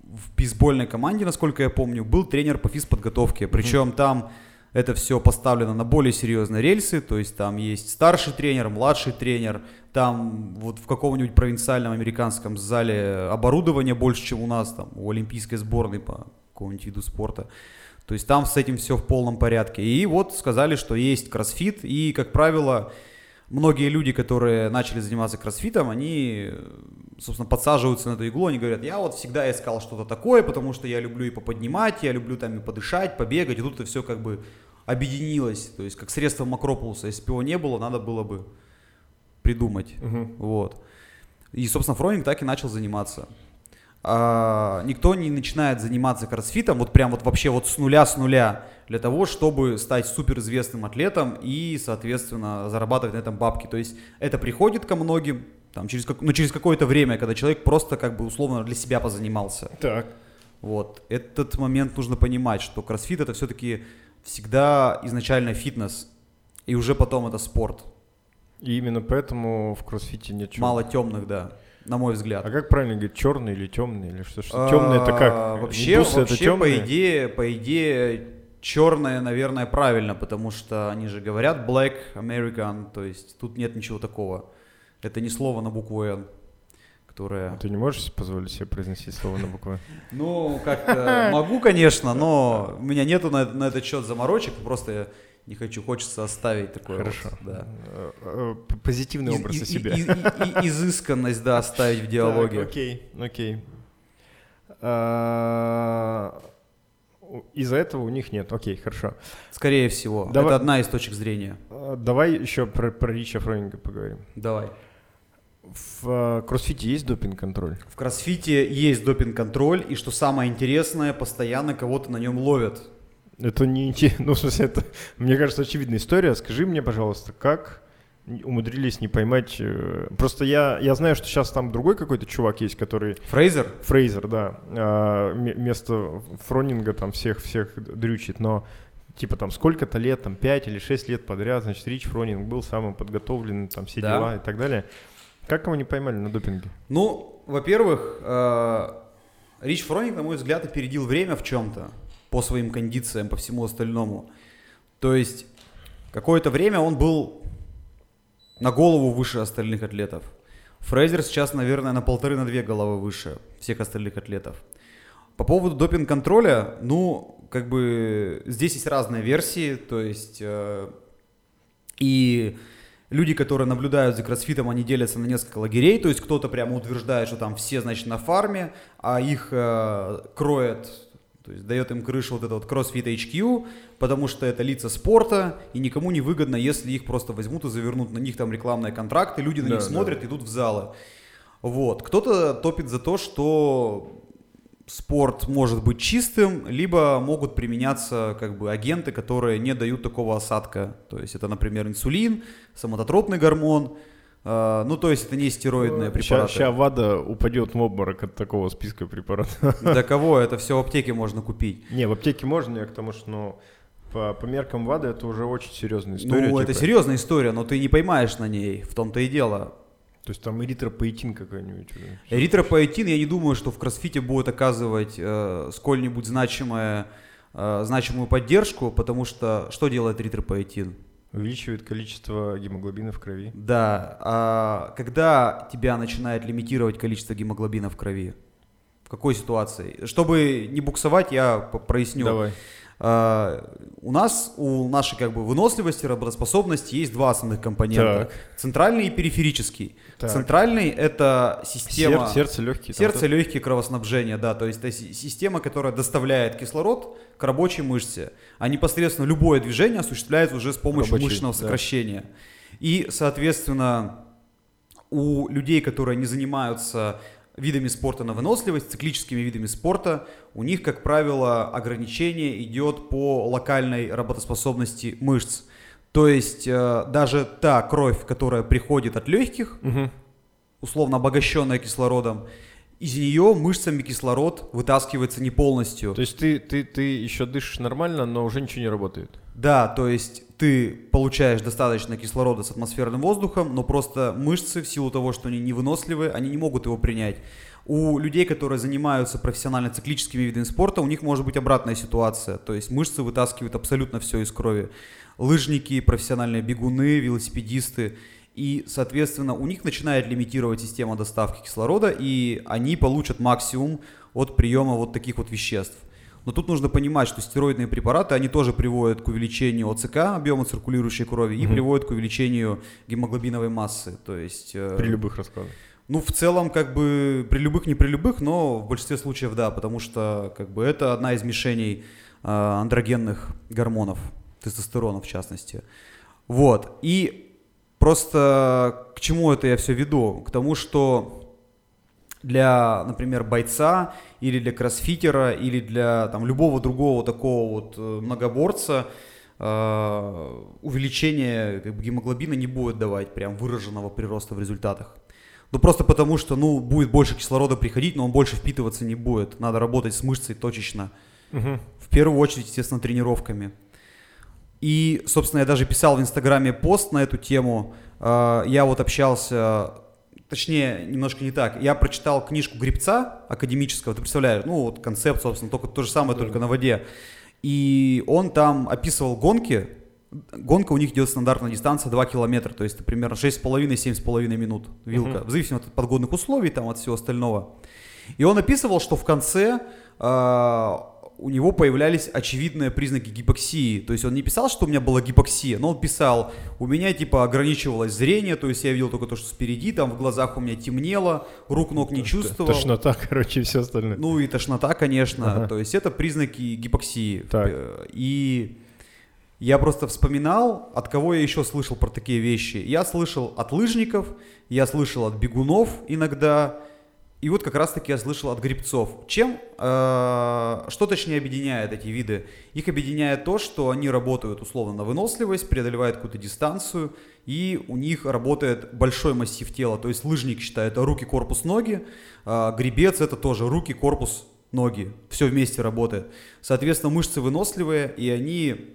в бейсбольной команде, насколько я помню, был тренер по физподготовке. Причем mm-hmm. там это все поставлено на более серьезные рельсы, то есть там есть старший тренер, младший тренер, там вот в каком-нибудь провинциальном американском зале оборудование больше, чем у нас, там, у олимпийской сборной по какому-нибудь виду спорта. То есть там с этим все в полном порядке. И вот сказали, что есть кроссфит, и, как правило, многие люди, которые начали заниматься кроссфитом, они, собственно, подсаживаются на эту иглу, они говорят, я вот всегда искал что-то такое, потому что я люблю и поподнимать, я люблю там и подышать, побегать, и тут это все как бы объединилось, то есть как средство макропулуса. Если бы его не было, надо было бы придумать. Угу. Вот. И, собственно, Фронинг так и начал заниматься. А, никто не начинает заниматься кроссфитом вот прям вот вообще вот с нуля с нуля для того, чтобы стать суперизвестным атлетом и, соответственно, зарабатывать на этом бабки. То есть это приходит ко многим, там, через, как, ну, через какое-то время, когда человек просто как бы условно для себя позанимался. Так. Вот. Этот момент нужно понимать, что кроссфит это все-таки всегда изначально фитнес, и уже потом это спорт. И именно поэтому в кроссфите нет. Мало темных, да, на мой взгляд. А как правильно говорить, черный или темный, или что? что темный это как? А, вообще, вообще это по идее, по идее, черное, наверное, правильно, потому что они же говорят black American, то есть тут нет ничего такого. Это не слово на букву N которая... Ты не можешь позволить себе произносить слово на буквы? (laughs) Ну, как могу, конечно, но у меня нету на, на этот счет заморочек, просто не хочу, хочется оставить такое. Хорошо. Вот, да. Э, э, позитивный образ из, о себе. И, и, и, изысканность, да, оставить в диалоге. Так, окей, окей. А, из-за этого у них нет. Окей, хорошо. Скорее всего. Давай... Это одна из точек зрения. А, давай еще про, про Рича Фронинга поговорим. Давай. В uh, кроссфите есть допинг-контроль? В кроссфите есть допинг-контроль, и что самое интересное, постоянно кого-то на нем ловят. Это не... (laughs) Ну, в смысле, это, мне кажется, очевидная история. Скажи мне, пожалуйста, как умудрились не поймать... Э, просто я, я знаю, что сейчас там другой какой-то чувак есть, который... Фрейзер? Фрейзер, да. А, вместо Фронинга там всех-всех дрючит, но типа там сколько-то лет, там 5 или 6 лет подряд, значит, Рич Фронинг был самым подготовленным, там все да. дела и так далее. Как его не поймали на допинге? Ну, во-первых, э, Рич Фронинг, на мой взгляд, опередил время в чем-то по своим кондициям, по всему остальному. То есть какое-то время он был на голову выше остальных атлетов. Фрейзер сейчас, наверное, на полторы, на две головы выше всех остальных атлетов. По поводу допинг-контроля, ну, как бы здесь есть разные версии, то есть э, и люди, которые наблюдают за кроссфитом, они делятся на несколько лагерей, то есть кто-то прямо утверждает, что там все, значит, на фарме, а их э, кроет то есть дает им крышу вот это вот CrossFit HQ, потому что это лица спорта, и никому не выгодно, если их просто возьмут и завернут на них там рекламные контракты, люди на да, них смотрят, да. идут в залы. Вот. Кто-то топит за то, что спорт может быть чистым, либо могут применяться как бы агенты, которые не дают такого осадка. То есть это, например, инсулин, самототропный гормон, Uh, ну, то есть это не стероидные ну, препараты. Сейчас ВАДА упадет в обморок от такого списка препаратов. Для кого? Это все в аптеке можно купить. Не, в аптеке можно, я к тому, что ну, по, по меркам ВАДА это уже очень серьезная история. Ну, типа. это серьезная история, но ты не поймаешь на ней, в том-то и дело. То есть там эритропоэтин какой-нибудь? Эритропоэтин, я не думаю, что в кроссфите будет оказывать э, сколь-нибудь значимое, э, значимую поддержку, потому что что делает эритропоэтин? Увеличивает количество гемоглобина в крови. Да. А когда тебя начинает лимитировать количество гемоглобина в крови? В какой ситуации? Чтобы не буксовать, я проясню. Давай. Uh, у нас, у нашей как бы выносливости, работоспособности есть два основных компонента. Так. Центральный и периферический. Так. Центральный это система... Сер, сердце, легкие. Сердце, легкие, кровоснабжение, да. То есть это система, которая доставляет кислород к рабочей мышце. А непосредственно любое движение осуществляется уже с помощью Рабочий, мышечного сокращения. Да. И, соответственно, у людей, которые не занимаются видами спорта на выносливость, циклическими видами спорта, у них, как правило, ограничение идет по локальной работоспособности мышц. То есть э, даже та кровь, которая приходит от легких, угу. условно обогащенная кислородом, из нее мышцами кислород вытаскивается не полностью. То есть ты, ты, ты еще дышишь нормально, но уже ничего не работает? Да, то есть ты получаешь достаточно кислорода с атмосферным воздухом, но просто мышцы в силу того, что они невыносливы, они не могут его принять. У людей, которые занимаются профессионально циклическими видами спорта, у них может быть обратная ситуация. То есть мышцы вытаскивают абсолютно все из крови. Лыжники, профессиональные бегуны, велосипедисты – и, соответственно, у них начинает лимитировать система доставки кислорода, и они получат максимум от приема вот таких вот веществ. Но тут нужно понимать, что стероидные препараты, они тоже приводят к увеличению ОЦК, объема циркулирующей крови, угу. и приводят к увеличению гемоглобиновой массы. То есть, э, при любых раскладах. Ну, в целом, как бы, при любых, не при любых, но в большинстве случаев да, потому что, как бы, это одна из мишеней э, андрогенных гормонов, тестостерона в частности. Вот, и Просто к чему это я все веду? К тому, что для, например, бойца или для кроссфитера или для там, любого другого такого вот э, многоборца э, увеличение как бы, гемоглобина не будет давать прям выраженного прироста в результатах. Ну просто потому, что ну, будет больше кислорода приходить, но он больше впитываться не будет. Надо работать с мышцей точечно. Угу. В первую очередь, естественно, тренировками. И, собственно, я даже писал в Инстаграме пост на эту тему. А, я вот общался, точнее, немножко не так. Я прочитал книжку Грибца академического, ты представляешь, ну вот концепт, собственно, только то же самое, только на воде. И он там описывал гонки, гонка у них идет стандартная дистанция 2 километра, то есть это примерно 6,5-7,5 минут вилка, Мгм. в зависимости от погодных условий, там, от всего остального. И он описывал, что в конце а, у него появлялись очевидные признаки гипоксии. То есть он не писал, что у меня была гипоксия, но он писал, у меня типа ограничивалось зрение, то есть я видел только то, что спереди, там в глазах у меня темнело, рук, ног не чувствовал. Тошнота, (laughs) короче, и все остальное. Ну и тошнота, конечно. Ага. То есть это признаки гипоксии. Так. Э, И я просто вспоминал, от кого я еще слышал про такие вещи. Я слышал от лыжников, я слышал от бегунов иногда, и вот как раз-таки я слышал от грибцов. Чем, э, что точнее объединяет эти виды? Их объединяет то, что они работают условно на выносливость, преодолевают какую-то дистанцию, и у них работает большой массив тела. То есть лыжник считает руки, корпус, ноги, а гребец это тоже руки, корпус, ноги. Все вместе работает. Соответственно, мышцы выносливые, и они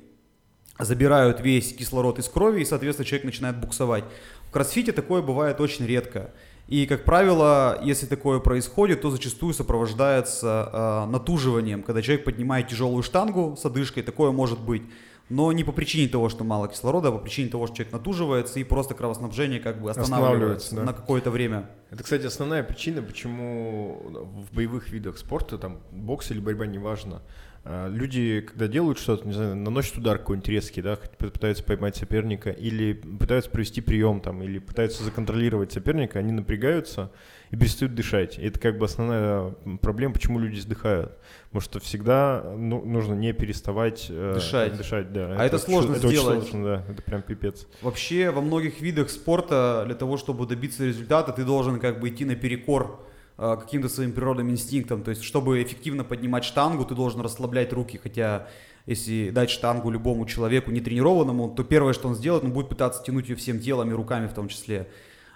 забирают весь кислород из крови, и, соответственно, человек начинает буксовать. В кроссфите такое бывает очень редко. И, как правило, если такое происходит, то зачастую сопровождается э, натуживанием. Когда человек поднимает тяжелую штангу с одышкой, такое может быть. Но не по причине того, что мало кислорода, а по причине того, что человек натуживается и просто кровоснабжение как бы останавливается, Останавливается, да. на какое-то время. Это, кстати, основная причина, почему в боевых видах спорта, там, бокс или борьба, неважно, люди, когда делают что-то, не знаю, наносят удар какой-нибудь резкий, да, пытаются поймать соперника, или пытаются провести прием, там, или пытаются законтролировать соперника, они напрягаются и перестают дышать. И это как бы основная проблема, почему люди вздыхают. Потому что всегда ну, нужно не переставать э, Дышать. дышать да. А это сложно очень сделать. сложно, да, это прям пипец. Вообще во многих видах спорта для того, чтобы добиться результата, ты должен как бы идти наперекор э, каким-то своим природным инстинктам. То есть, чтобы эффективно поднимать штангу, ты должен расслаблять руки. Хотя, если дать штангу любому человеку нетренированному, то первое, что он сделает, он будет пытаться тянуть ее всем телом и руками в том числе.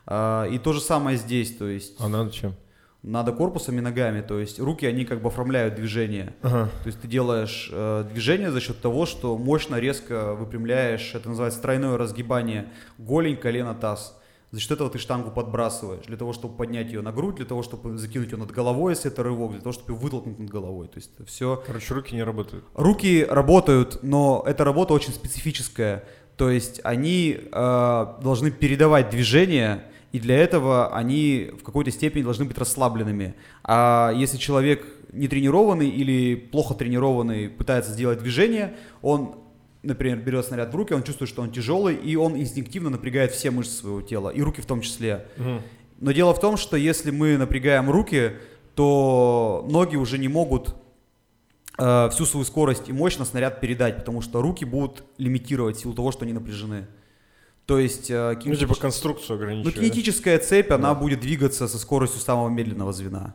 А, И то же самое здесь. То есть, А надо чем? надо корпусом и ногами. То есть, руки, они как бы оформляют движение. Ага. То есть ты делаешь э, движение за счет того, что мощно, резко выпрямляешь, это называется тройное разгибание, голень, колено, таз. За счет этого ты штангу подбрасываешь, для того, чтобы поднять ее на грудь, для того, чтобы закинуть ее над головой, если это рывок, для того, чтобы ее вытолкнуть над головой. То есть все... Короче, руки не работают. Руки работают, но эта работа очень специфическая. То есть они э, должны передавать движение, и для этого они в какой-то степени должны быть расслабленными. А если человек не тренированный или плохо тренированный пытается сделать движение, он, например, берет снаряд в руки, он чувствует, что он тяжелый, и он инстинктивно напрягает все мышцы своего тела, и руки в том числе. Мгм. Но дело в том, что если мы напрягаем руки, то ноги уже не могут э, всю свою скорость и мощь на снаряд передать, потому что руки будут лимитировать в силу того, что они напряжены. То есть э, Ну, кинетич- типа конструкцию ну, ограничивает. кинетическая цепь, она Да. будет двигаться со скоростью самого медленного звена.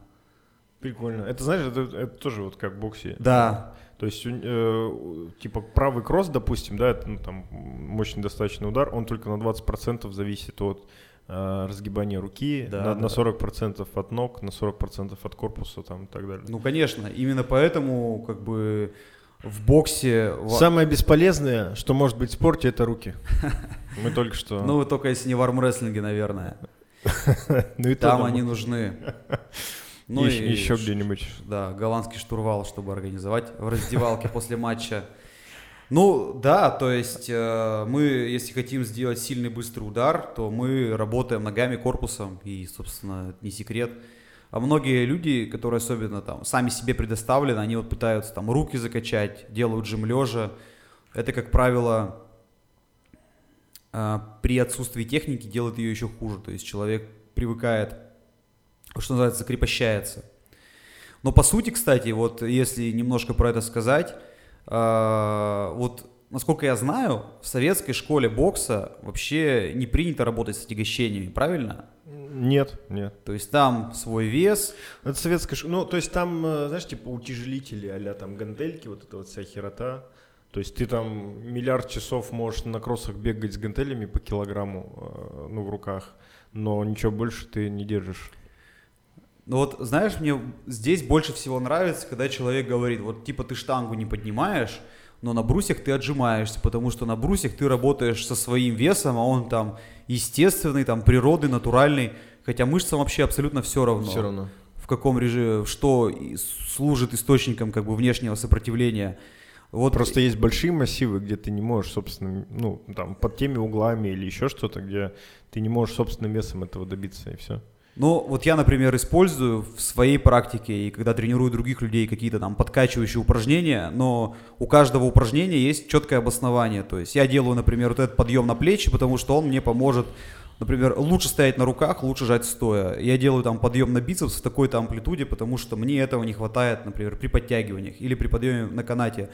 Прикольно. Это, знаешь, это, это тоже вот как в боксе. Да. То есть, э, типа, правый кросс, допустим, да, это ну, там мощный достаточно удар, он только на 20% зависит от э, разгибания руки, Да, на, да. на 40% от ног, на 40% от корпуса там и так далее. Ну, конечно, именно поэтому, как бы, в боксе... Самое бесполезное, что может быть в спорте, это руки. (laughs) Мы только что... Ну, только если не в армрестлинге, наверное. (laughs) Ну, Там они нужны. Ну Ещё- и еще где-нибудь. Да, голландский штурвал, чтобы организовать в раздевалке после матча. Ну, да, то есть э, мы, если хотим сделать сильный быстрый удар, то мы работаем ногами, корпусом, и, собственно, это не секрет. А многие люди, которые особенно там сами себе предоставлены, они вот пытаются там руки закачать, делают жим лежа. Это, как правило, э, при отсутствии техники делает ее еще хуже. То есть человек привыкает, что называется, закрепощается. Но по сути, кстати, вот если немножко про это сказать, э, вот насколько я знаю, в советской школе бокса вообще не принято работать с отягощениями, правильно? Нет, нет. То есть там свой вес, Это советская школа. Ну, то есть там, э, знаешь, типа утяжелители а там гантельки, вот эта вот вся херота. То есть ты там миллиард часов можешь на кроссах бегать с гантелями по килограмму, э, ну, в руках, но ничего больше ты не держишь. Ну вот, знаешь, мне здесь больше всего нравится, когда человек говорит, вот типа ты штангу не поднимаешь, но на брусьях ты отжимаешься, потому что на брусьях ты работаешь со своим весом, а он там естественный, там природный, натуральный, хотя мышцам вообще абсолютно все равно. Все равно. в каком режиме, что служит источником как бы внешнего сопротивления. Вот. Просто есть большие массивы, где ты не можешь, собственно, ну, там, под теми углами или еще что-то, где ты не можешь собственным весом этого добиться, и все. Ну, вот я, например, использую в своей практике и когда тренирую других людей какие-то там подкачивающие упражнения, но у каждого упражнения есть четкое обоснование. То есть я делаю, например, вот этот подъем на плечи, потому что он мне поможет, например, лучше стоять на руках, лучше жать стоя. Я делаю там подъем на бицепс в такой-то амплитуде, потому что мне этого не хватает, например, при подтягиваниях или при подъеме на канате.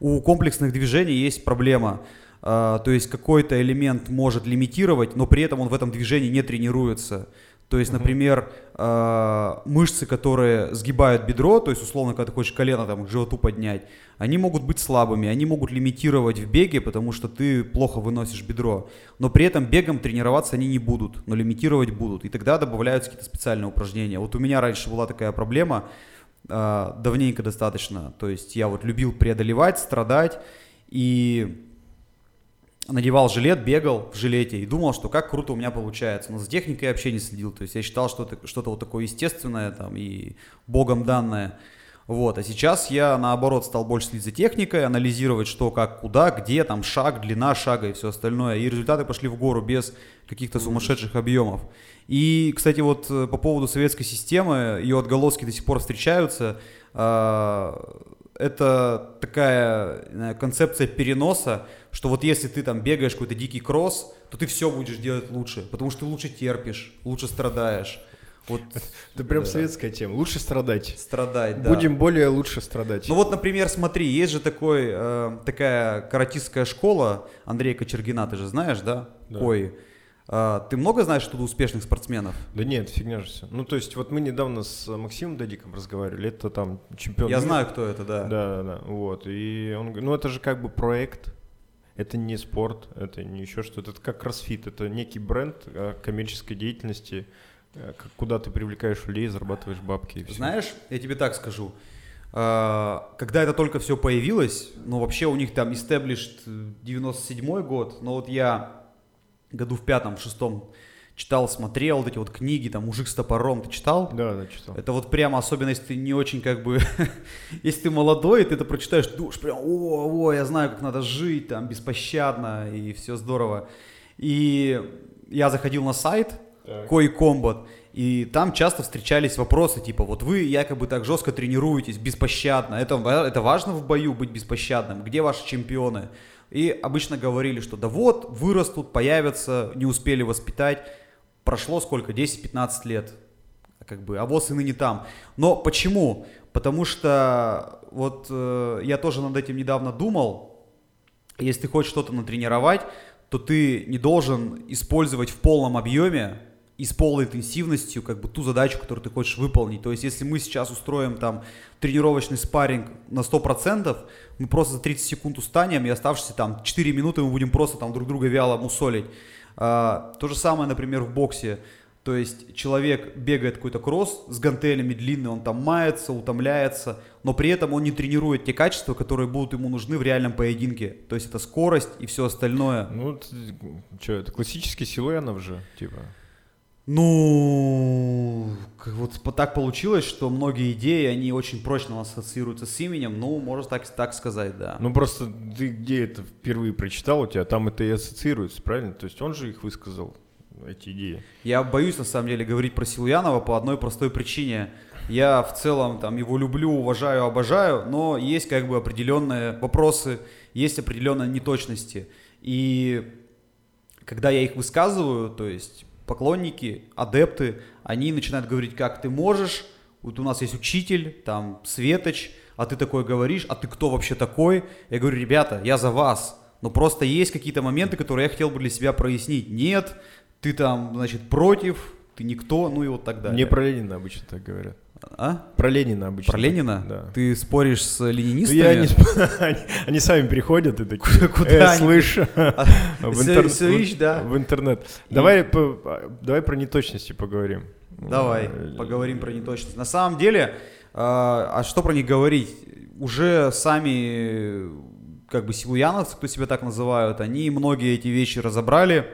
У комплексных движений есть проблема – Uh, то есть какой-то элемент может лимитировать, но при этом он в этом движении не тренируется. То есть, например, э, мышцы, которые сгибают бедро, то есть, условно, когда ты хочешь колено там к животу поднять, они могут быть слабыми, они могут лимитировать в беге, потому что ты плохо выносишь бедро. Но при этом бегом тренироваться они не будут, но лимитировать будут. И тогда добавляются какие-то специальные упражнения. Вот у меня раньше была такая проблема, э, давненько достаточно. То есть я вот любил преодолевать, страдать, и надевал жилет, бегал в жилете и думал, что как круто у меня получается. Но за техникой я вообще не следил. То есть я считал, что это что-то вот такое естественное там и богом данное. Вот. А сейчас я, наоборот, стал больше следить за техникой, анализировать, что, как, куда, где, там, шаг, длина шага и все остальное. И результаты пошли в гору без каких-то сумасшедших объемов. И, кстати, вот э, по поводу советской системы, ее отголоски до сих пор встречаются. Это такая концепция переноса, что вот если ты там бегаешь какой-то дикий кросс, то ты все будешь делать лучше, потому что ты лучше терпишь, лучше страдаешь. Вот, (laughs) это прям да. советская тема. Лучше страдать. Страдать, да. Будем более лучше страдать. Ну вот, например, смотри, есть же такой, э, такая каратистская школа Андрея Кочергина, ты же знаешь, да? да. Ой, а, ты много знаешь оттуда успешных спортсменов? Да нет, фигня же все. Ну, то есть, вот мы недавно с Максимом Дадиком разговаривали, это там чемпион. Я мира. знаю, кто это, да. Да, да, да. Вот. И он говорит, ну, это же как бы проект, это не спорт, это не еще что-то, это как кроссфит, это некий бренд а, коммерческой деятельности, а, куда ты привлекаешь людей, зарабатываешь бабки. И все. Знаешь, я тебе так скажу, когда это только все появилось, ну, вообще у них там established 97 год, но вот я году в пятом, в шестом читал, смотрел вот эти вот книги, там, «Мужик с топором», ты читал? Да, да, читал. Это вот прямо, особенно если ты не очень как бы, (laughs) если ты молодой, ты это прочитаешь, думаешь прям, о, о, я знаю, как надо жить, там, беспощадно, и все здорово. И я заходил на сайт Кой Комбат, и там часто встречались вопросы, типа, вот вы якобы так жестко тренируетесь, беспощадно, это, это важно в бою быть беспощадным, где ваши чемпионы? И обычно говорили, что да вот, вырастут, появятся, не успели воспитать. Прошло сколько? 10-15 лет. Как бы, а вот и ныне там. Но почему? Потому что вот э, я тоже над этим недавно думал. Если ты хочешь что-то натренировать, то ты не должен использовать в полном объеме и с полной интенсивностью как бы ту задачу, которую ты хочешь выполнить. То есть если мы сейчас устроим там тренировочный спарринг на 100%, мы просто за 30 секунд устанем и оставшиеся там 4 минуты мы будем просто там друг друга вяло мусолить. А, то же самое, например, в боксе. То есть человек бегает какой-то кросс с гантелями длинный, он там мается, утомляется, но при этом он не тренирует те качества, которые будут ему нужны в реальном поединке. То есть это скорость и все остальное. Ну, что, это классический Силуянов же, типа. Ну, вот так получилось, что многие идеи, они очень прочно ассоциируются с именем, ну, можно так, так сказать, да. Ну, просто ты где это впервые прочитал, у тебя там это и ассоциируется, правильно? То есть он же их высказал, эти идеи. Я боюсь, на самом деле, говорить про Силуянова по одной простой причине. Я в целом там его люблю, уважаю, обожаю, но есть как бы определенные вопросы, есть определенные неточности. И когда я их высказываю, то есть поклонники, адепты, они начинают говорить, как ты можешь, вот у нас есть учитель, там, Светоч, а ты такой говоришь, а ты кто вообще такой? Я говорю, ребята, я за вас, но просто есть какие-то моменты, которые я хотел бы для себя прояснить. Нет, ты там, значит, против, ты никто, ну и вот так далее. Мне про Ленина обычно так говорят. А? Про Ленина обычно. Про Ленина? Да. Ты споришь с ленинистами? Я не (laughs) они, сами приходят и такие, Куда э, слышь, (laughs) а, (laughs) в, интер... в, да. в интернет. Давай, по, давай про неточности поговорим. Давай, э, поговорим про неточности. На самом деле, а, а что про них говорить? Уже сами, как бы, силуяновцы, кто себя так называют, они многие эти вещи разобрали.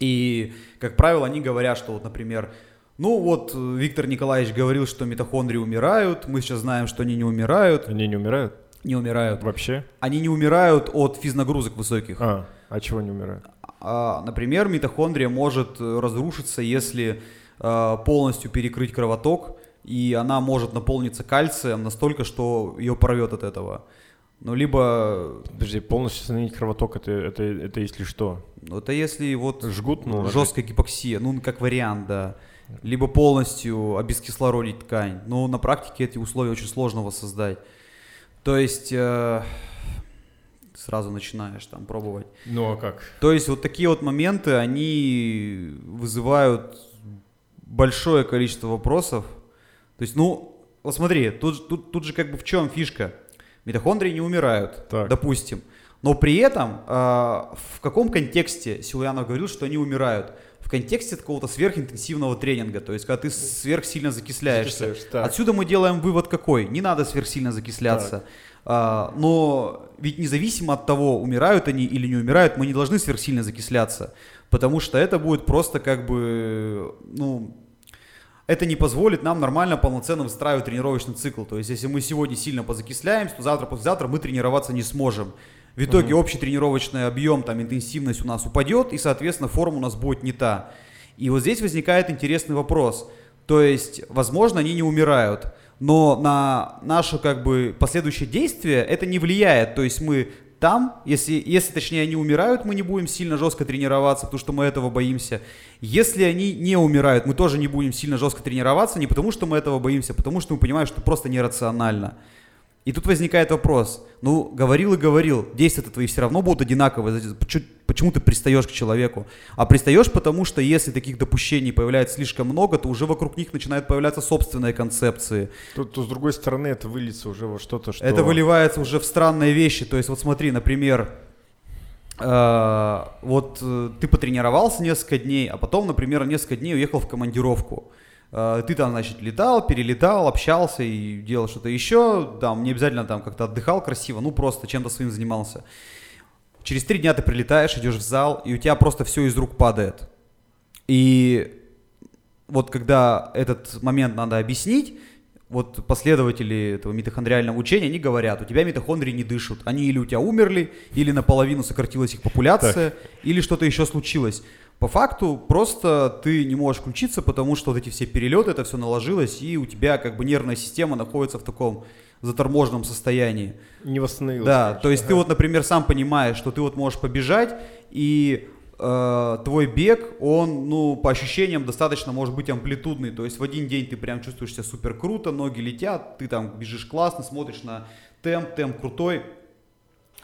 И, как правило, они говорят, что вот, например, ну вот э, Виктор Николаевич говорил, что митохондрии умирают, мы сейчас знаем, что они не умирают. Они не умирают? Не умирают. Вообще? Они не умирают от физнагрузок высоких. А, а чего не умирают? А, например, митохондрия может э, разрушиться, если а, полностью перекрыть кровоток, и она может наполниться кальцием настолько, что ее порвет от этого. Ну, либо... Подожди, полностью остановить кровоток, это, это, это если что? Ну, это если вот... Жгут, ну, Жесткая гипоксия, ну, как вариант, да. Либо полностью обескислородить ткань. Но на практике эти условия очень сложно воссоздать. То есть... Э, сразу начинаешь там пробовать. Ну, а как? То есть вот такие вот моменты, они вызывают большое количество вопросов. То есть, ну, вот смотри, тут, тут, тут же как бы в чем фишка? Митохондрии не умирают, Так. допустим. Но при этом э, в каком контексте Силуянов говорил, что они умирают? В контексте какого-то сверхинтенсивного тренинга, то есть когда ты сверхсильно закисляешься. Закисляешь, так. Отсюда мы делаем вывод какой? Не надо сверхсильно закисляться. А, но ведь независимо от того, умирают они или не умирают, мы не должны сверхсильно закисляться, потому что это будет просто как бы, ну, это не позволит нам нормально, полноценно выстраивать тренировочный цикл. То есть, если мы сегодня сильно позакисляемся, то завтра, послезавтра мы тренироваться не сможем. В итоге общий тренировочный объем, там, интенсивность у нас упадет, и, соответственно, форма у нас будет не та. И вот здесь возникает интересный вопрос. То есть, возможно, они не умирают, но на наше, как бы, последующее действие это не влияет. То есть, мы там, если, если точнее они умирают, мы не будем сильно жестко тренироваться, потому что мы этого боимся. Если они не умирают, мы тоже не будем сильно жестко тренироваться, не потому что мы этого боимся, а потому что мы понимаем, что просто нерационально. И тут возникает вопрос, ну, говорил и говорил, действия-то твои все равно будут одинаковые, Почему- ты пристаешь к человеку? А пристаешь потому, что если таких допущений появляется слишком много, то уже вокруг них начинают появляться собственные концепции. Тут, тут, с другой стороны, это выльется уже во что-то, что... Это выливается уже в странные вещи. То есть, вот смотри, например, э, вот э, ты потренировался несколько дней, а потом, например, несколько дней уехал в командировку. Э, ты там, значит, летал, перелетал, общался и делал что-то еще. Там не обязательно там как-то отдыхал красиво, ну просто чем-то своим занимался. Через три дня ты прилетаешь, идешь в зал, и у тебя просто все из рук падает. И вот когда этот момент надо объяснить, вот последователи этого митохондриального учения, они говорят, у тебя митохондрии не дышат. Они или у тебя умерли, или наполовину сократилась их популяция, или что-то еще случилось. По факту просто ты не можешь включиться, потому что вот эти все перелеты, это все наложилось, и у тебя как бы нервная система находится в таком заторможенном состоянии. Не восстановилось. Да, короче. то есть ты Ага. вот, например, сам понимаешь, что ты вот можешь побежать, и э, твой бег, он, ну, по ощущениям достаточно может быть амплитудный. То есть в один день ты прям чувствуешь себя супер круто, ноги летят, ты там бежишь классно, смотришь на темп, темп крутой,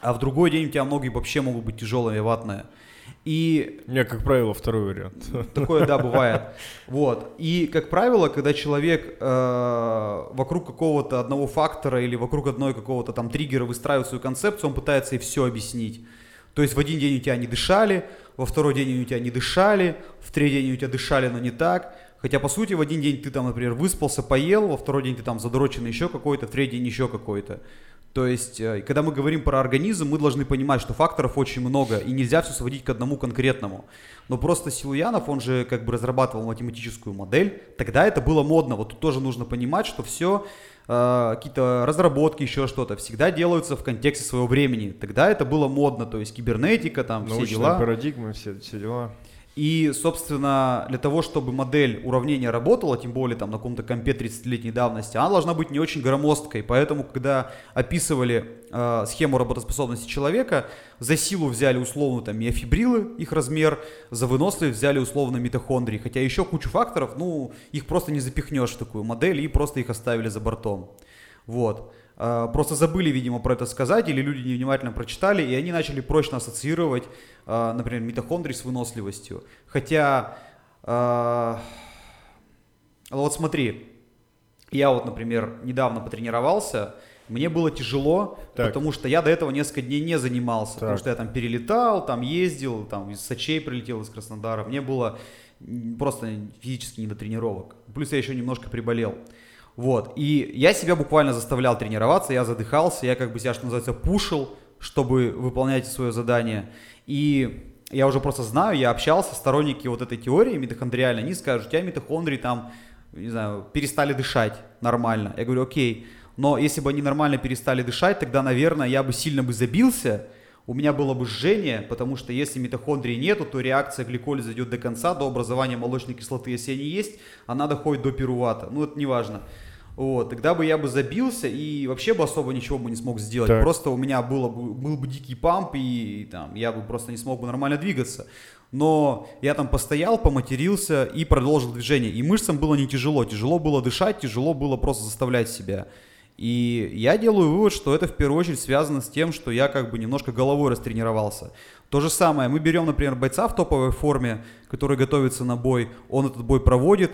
а в другой день у тебя ноги вообще могут быть тяжелые, ватные. И У меня, как правило, второй вариант. (laughs) Такое, да, бывает. Вот. И, как правило, когда человек э, вокруг какого-то одного фактора или вокруг одной какого-то там триггера выстраивает свою концепцию, он пытается и все объяснить. То есть в один день у тебя не дышали, во второй день у тебя не дышали, в третий день у тебя дышали, но не так. Хотя, по сути, в один день ты там, например, выспался, поел, во второй день ты там задроченный еще какой-то, в третий день еще какой-то. То есть, э, когда мы говорим про организм, мы должны понимать, что факторов очень много, и нельзя все сводить к одному конкретному. Но просто Силуянов, он же как бы разрабатывал математическую модель, тогда это было модно. Вот тут тоже нужно понимать, что все, какие-то разработки, еще что-то, всегда делаются в контексте своего времени. Тогда это было модно, то есть кибернетика, там все Научные дела. парадигмы, все, все дела. И, собственно, для того, чтобы модель уравнения работала, тем более там на каком-то компе 30-летней давности, она должна быть не очень громоздкой. Поэтому, когда описывали э, схему работоспособности человека, за силу взяли условно там миофибрилы, их размер, за выносливость взяли условно митохондрии. Хотя еще кучу факторов, ну, их просто не запихнешь в такую модель и просто их оставили за бортом. Вот. А, Просто забыли, видимо, про это сказать, или люди невнимательно прочитали, и они начали прочно ассоциировать, а, например, митохондрии с выносливостью. Хотя, а, вот смотри, я вот, например, недавно потренировался, мне было тяжело, Так. потому что я до этого несколько дней не занимался, потому Так. что я там перелетал, там ездил, там из Сочей прилетел, из Краснодара. Мне было просто физически не до тренировок. Плюс я еще немножко приболел. Вот. И я себя буквально заставлял тренироваться, я задыхался, я как бы себя, что называется, пушил, чтобы выполнять свое задание. И я уже просто знаю, я общался, сторонники вот этой теории митохондриальной, они скажут, у тебя митохондрии там, не знаю, перестали дышать нормально. Я говорю, окей, Но если бы они нормально перестали дышать, тогда, наверное, я бы сильно бы забился, у меня было бы жжение, потому что если митохондрии нету, то реакция гликолиза идет до конца, до образования молочной кислоты. Если они есть, она доходит до пирувата. Ну, это не важно. Вот, тогда бы я бы забился и вообще бы особо ничего бы не смог сделать. Так. Просто у меня было бы, был бы дикий памп, и, и там, я бы просто не смог бы нормально двигаться. Но я там постоял, поматерился и продолжил движение. И мышцам было не тяжело. Тяжело было дышать, тяжело было просто заставлять себя. И я делаю вывод, что это в первую очередь связано с тем, что я как бы немножко головой растренировался. То же самое, мы берем, например, бойца в топовой форме, который готовится на бой, он этот бой проводит,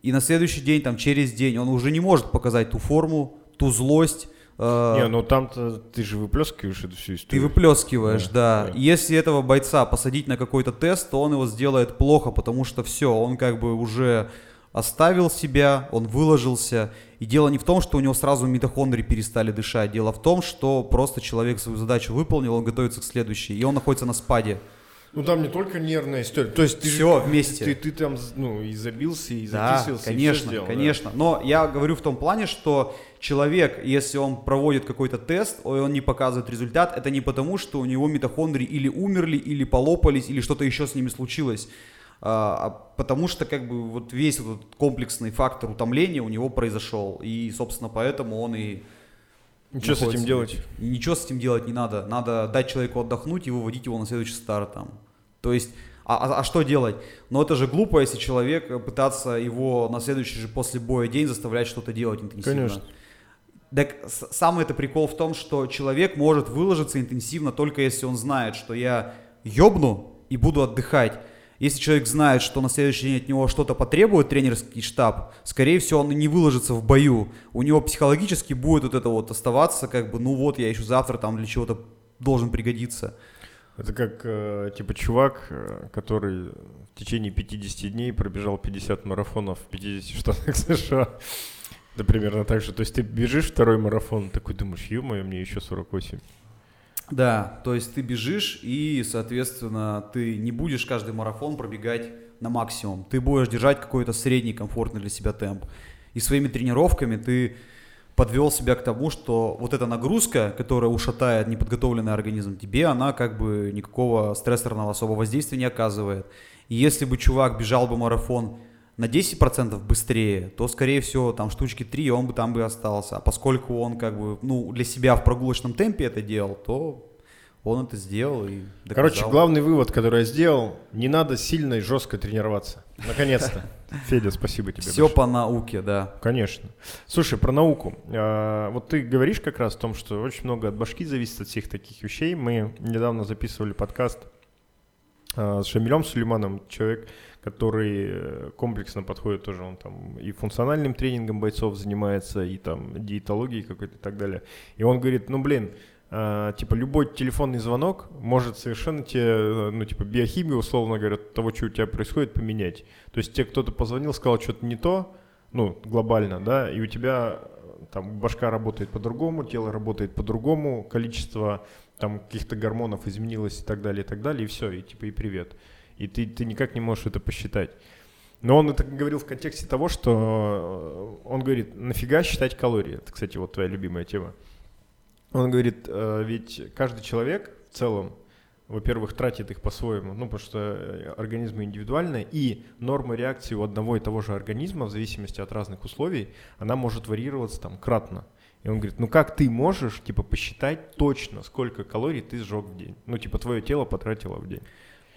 и на следующий день, там, через день, он уже не может показать ту форму, ту злость, э, не, ну там-то ты же выплескиваешь эту всю историю. Ты выплескиваешь, да. да. да. Если этого бойца посадить на какой-то тест, то он его сделает плохо, потому что все, он как бы уже оставил себя, он выложился. И дело не в том, что у него сразу митохондрии перестали дышать. Дело в том, что просто человек свою задачу выполнил, он готовится к следующей. И он находится на спаде. Ну там не только нервная история. То есть ты все же, вместе. Ты, ты, ты там ну, и забился, и да, закисился, конечно, и сделал, конечно. Да. Но я говорю в том плане, что человек, если он проводит какой-то тест, и он не показывает результат, это не потому, что у него митохондрии или умерли, или полопались, или что-то еще с ними случилось. А, а потому что как бы вот весь этот комплексный фактор утомления у него произошел, и, собственно, поэтому он и Ничего с этим делать? И ничего с этим делать не надо. Надо дать человеку отдохнуть и выводить его на следующий старт там. То есть, а, а, а что делать? Но это же глупо, если человек пытаться его на следующий же после боя день заставлять что-то делать интенсивно. Конечно. Так самый это прикол в том, что человек может выложиться интенсивно только если он знает, что я ёбну и буду отдыхать. Если человек знает, что на следующий день от него что-то потребует тренерский штаб, скорее всего, он не выложится в бою. У него психологически будет вот это вот оставаться, как бы, ну вот, я еще завтра там для чего-то должен пригодиться. Это как, э, типа, чувак, э, который в течение 50 дней пробежал 50 марафонов в 50 штатах (laughs) США. Да, примерно так же. То есть ты бежишь второй марафон, такой думаешь, ё-моё, мне еще 48. Да, то есть ты бежишь и, соответственно, ты не будешь каждый марафон пробегать на максимум. Ты будешь держать какой-то средний комфортный для себя темп. И своими тренировками ты подвел себя к тому, что вот эта нагрузка, которая ушатает неподготовленный организм, тебе она как бы никакого стрессорного особого воздействия не оказывает. И если бы чувак бежал бы марафон на 10% быстрее, то, скорее всего, там штучки 3, он бы там бы остался. А поскольку он как бы, ну, для себя в прогулочном темпе это делал, то он это сделал и доказал. Короче, главный вывод, который я сделал, не надо сильно и жестко тренироваться. Наконец-то. (laughs) Федя, спасибо тебе. Все по науке, да. Конечно. Слушай, про науку. А, вот ты говоришь как раз о том, что очень много от башки зависит от всех таких вещей. Мы недавно записывали подкаст а, с Шамилем Сулейманом, человек, который э, комплексно подходит тоже, он там и функциональным тренингом бойцов занимается, и там диетологией какой-то и так далее. И он говорит, ну блин, Uh, типа любой телефонный звонок может совершенно тебе, э, ну типа биохимию, условно говоря, того, что у тебя происходит, поменять. То есть тебе кто-то позвонил, сказал что-то не то, ну глобально, да, и у тебя там башка работает по-другому, тело работает по-другому, количество там каких-то гормонов изменилось и так далее, и так далее, и все, и типа и привет и ты, ты никак не можешь это посчитать. Но он это говорил в контексте того, что э, он говорит, нафига считать калории? Это, кстати, вот твоя любимая тема. Он говорит, э, ведь каждый человек в целом, во-первых, тратит их по-своему, ну, потому что э, организмы индивидуальные, и норма реакции у одного и того же организма, в зависимости от разных условий, она может варьироваться там кратно. И он говорит, ну как ты можешь, типа, посчитать точно, сколько калорий ты сжег в день? Ну, типа, твое тело потратило в день.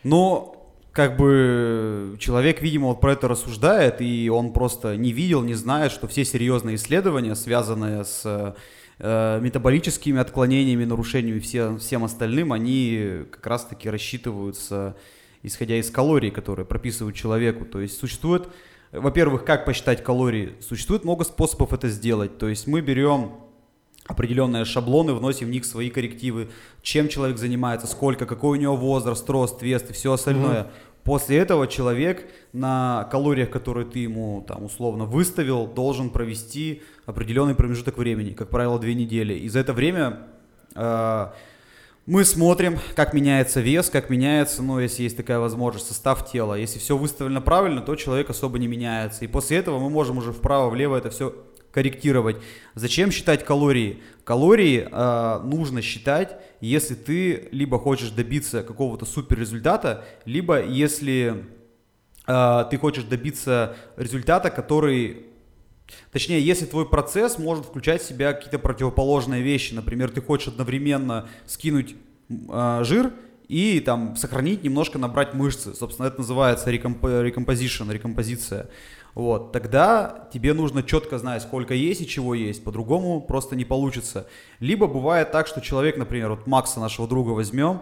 Но как бы человек, видимо, вот про это рассуждает, и он просто не видел, не знает, что все серьезные исследования, связанные с э, метаболическими отклонениями, нарушениями все, всем остальным, они как раз-таки рассчитываются, исходя из калорий, которые прописывают человеку. То есть существует, во-первых, как посчитать калории? Существует много способов это сделать. То есть мы берем определенные шаблоны, вносим в них свои коррективы, чем человек занимается, сколько, какой у него возраст, рост, вес и все остальное. Угу. После этого человек на калориях, которые ты ему там условно выставил, должен провести определенный промежуток времени, как правило, две недели. И за это время э, мы смотрим, как меняется вес, как меняется, ну, если есть такая возможность, состав тела. Если все выставлено правильно, то человек особо не меняется. И после этого мы можем уже вправо-влево это все корректировать. Зачем считать калории? Калории э, нужно считать, если ты либо хочешь добиться какого-то супер результата, либо если э, ты хочешь добиться результата, который Точнее, если твой процесс может включать в себя какие-то противоположные вещи. Например, ты хочешь одновременно скинуть э, жир и там сохранить, немножко набрать мышцы. Собственно, это называется рекомп- рекомпозиция. Вот, тогда тебе нужно четко знать, сколько есть и чего есть, по-другому просто не получится. Либо бывает так, что человек, например, вот Макса, нашего друга, возьмем,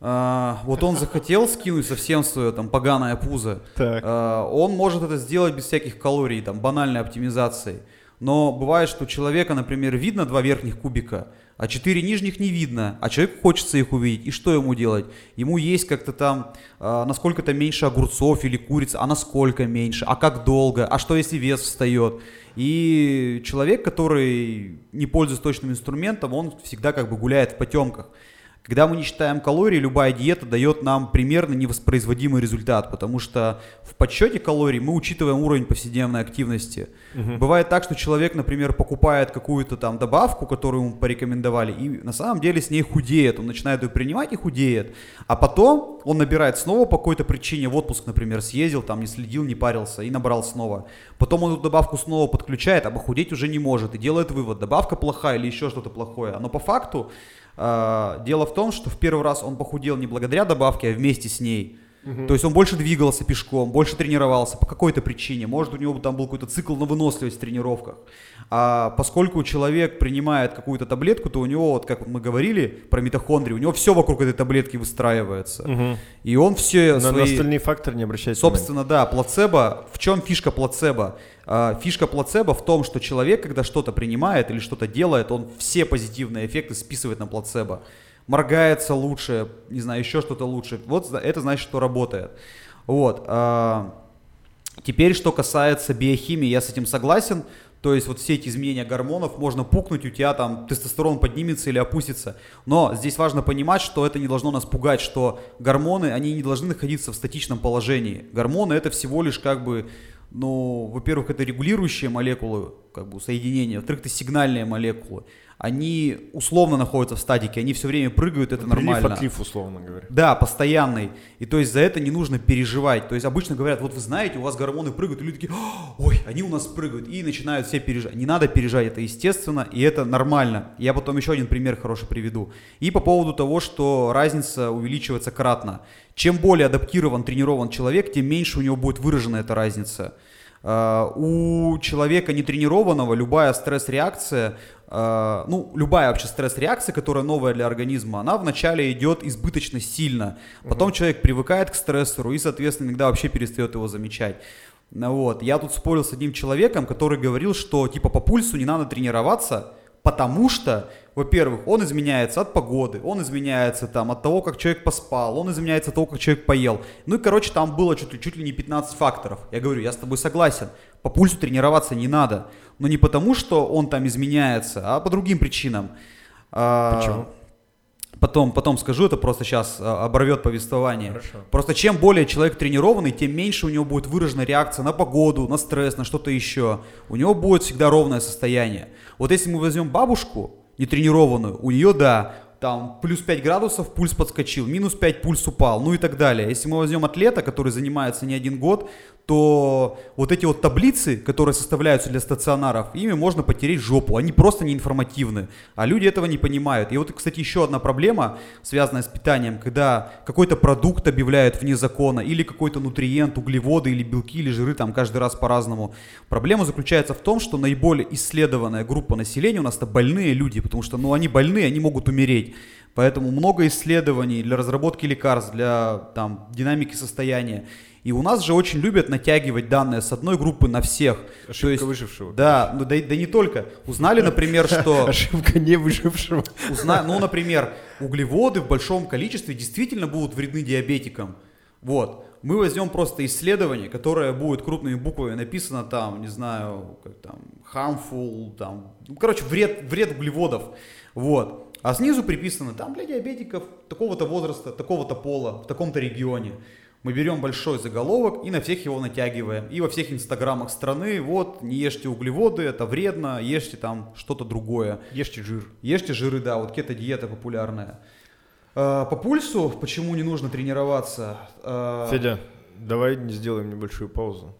э, вот он захотел скинуть совсем свое там поганое пузо, э, он может это сделать без всяких калорий, там, банальной оптимизации. Но бывает, что у человека, например, видно два верхних кубика, а четыре нижних не видно, а человеку хочется их увидеть, и что ему делать? Ему есть как-то там, э, насколько-то меньше огурцов или куриц, а насколько меньше, а как долго, а что если вес встает? И человек, который не пользуется точным инструментом, он всегда как бы гуляет в потемках. Когда мы не считаем калории, любая диета дает нам примерно невоспроизводимый результат, потому что в подсчете калорий мы учитываем уровень повседневной активности. Угу. Бывает так, что человек, например, покупает какую-то там добавку, которую ему порекомендовали, и на самом деле с ней худеет, он начинает ее принимать и худеет, а потом он набирает снова по какой-то причине, в отпуск, например, съездил, там не следил, не парился и набрал снова. Потом он эту добавку снова подключает, а похудеть уже не может и делает вывод, добавка плохая или еще что-то плохое. Но по факту дело в том, что в первый раз он похудел не благодаря добавке, а вместе с ней. Угу. То есть он больше двигался пешком, больше тренировался по какой-то причине. Может, у него там был какой-то цикл на выносливость в тренировках. А поскольку человек принимает какую-то таблетку, то у него, вот как мы говорили про митохондрии, у него все вокруг этой таблетки выстраивается. Угу. И он все на, свои... на остальные факторы не обращает Собственно, да, плацебо. В чем фишка плацебо? А, фишка плацебо в том, что человек, когда что-то принимает или что-то делает, он все позитивные эффекты списывает на плацебо моргается лучше, не знаю, еще что-то лучше. Вот это значит, что работает. Вот. А, теперь, что касается биохимии, я с этим согласен. То есть вот все эти изменения гормонов можно пукнуть, у тебя там тестостерон поднимется или опустится. Но здесь важно понимать, что это не должно нас пугать, что гормоны, они не должны находиться в статичном положении. Гормоны это всего лишь как бы, ну, во-первых, это регулирующие молекулы, как бы соединения, во-вторых, это сигнальные молекулы они условно находятся в стадике, они все время прыгают, это Прилив нормально. Отлив, условно говоря. Да, постоянный. И то есть за это не нужно переживать. То есть обычно говорят, вот вы знаете, у вас гормоны прыгают, и люди такие, ой, они у нас прыгают, и начинают все переживать. Не надо переживать, это естественно, и это нормально. Я потом еще один пример хороший приведу. И по поводу того, что разница увеличивается кратно. Чем более адаптирован, тренирован человек, тем меньше у него будет выражена эта разница. Uh, у человека нетренированного любая стресс-реакция Uh, ну, любая вообще стресс-реакция, которая новая для организма, она вначале идет избыточно сильно. Потом угу. человек привыкает к стрессору и, соответственно, иногда вообще перестает его замечать. Вот. Я тут спорил с одним человеком, который говорил, что типа по пульсу не надо тренироваться, потому что во-первых, он изменяется от погоды, он изменяется там от того, как человек поспал, он изменяется от того, как человек поел. Ну и, короче, там было чуть ли, чуть ли не 15 факторов. Я говорю, я с тобой согласен, по пульсу тренироваться не надо. Но не потому, что он там изменяется, а по другим причинам. А, Почему? Потом, потом скажу, это просто сейчас а, оборвет повествование. Хорошо. Просто чем более человек тренированный, тем меньше у него будет выражена реакция на погоду, на стресс, на что-то еще. У него будет всегда ровное состояние. Вот если мы возьмем бабушку, нетренированную, у нее, да, там плюс 5 градусов, пульс подскочил, минус 5, пульс упал, ну и так далее. Если мы возьмем атлета, который занимается не один год, то вот эти вот таблицы, которые составляются для стационаров, ими можно потереть жопу, они просто неинформативны, а люди этого не понимают. И вот, кстати, еще одна проблема, связанная с питанием, когда какой-то продукт объявляют вне закона, или какой-то нутриент, углеводы, или белки, или жиры, там каждый раз по-разному. Проблема заключается в том, что наиболее исследованная группа населения у нас это больные люди, потому что, ну, они больные, они могут умереть. Поэтому много исследований для разработки лекарств, для там, динамики состояния. И у нас же очень любят натягивать данные с одной группы на всех. Ошибка То есть, выжившего. Да, ну, да, да не только. Узнали, например, (laughs) что... Ошибка не выжившего. Узна... Ну, например, углеводы в большом количестве действительно будут вредны диабетикам. Вот. Мы возьмем просто исследование, которое будет крупными буквами написано там, не знаю, как там, harmful, там, ну, короче, вред, вред углеводов. Вот. А снизу приписано там для диабетиков такого-то возраста, такого-то пола, в таком-то регионе. Мы берем большой заголовок и на всех его натягиваем. И во всех инстаграмах страны, вот, не ешьте углеводы, это вредно, ешьте там что-то другое. Ешьте жир. Ешьте жиры, да, вот кето-диета популярная. А, по пульсу, почему не нужно тренироваться? А, Федя, давай сделаем небольшую паузу.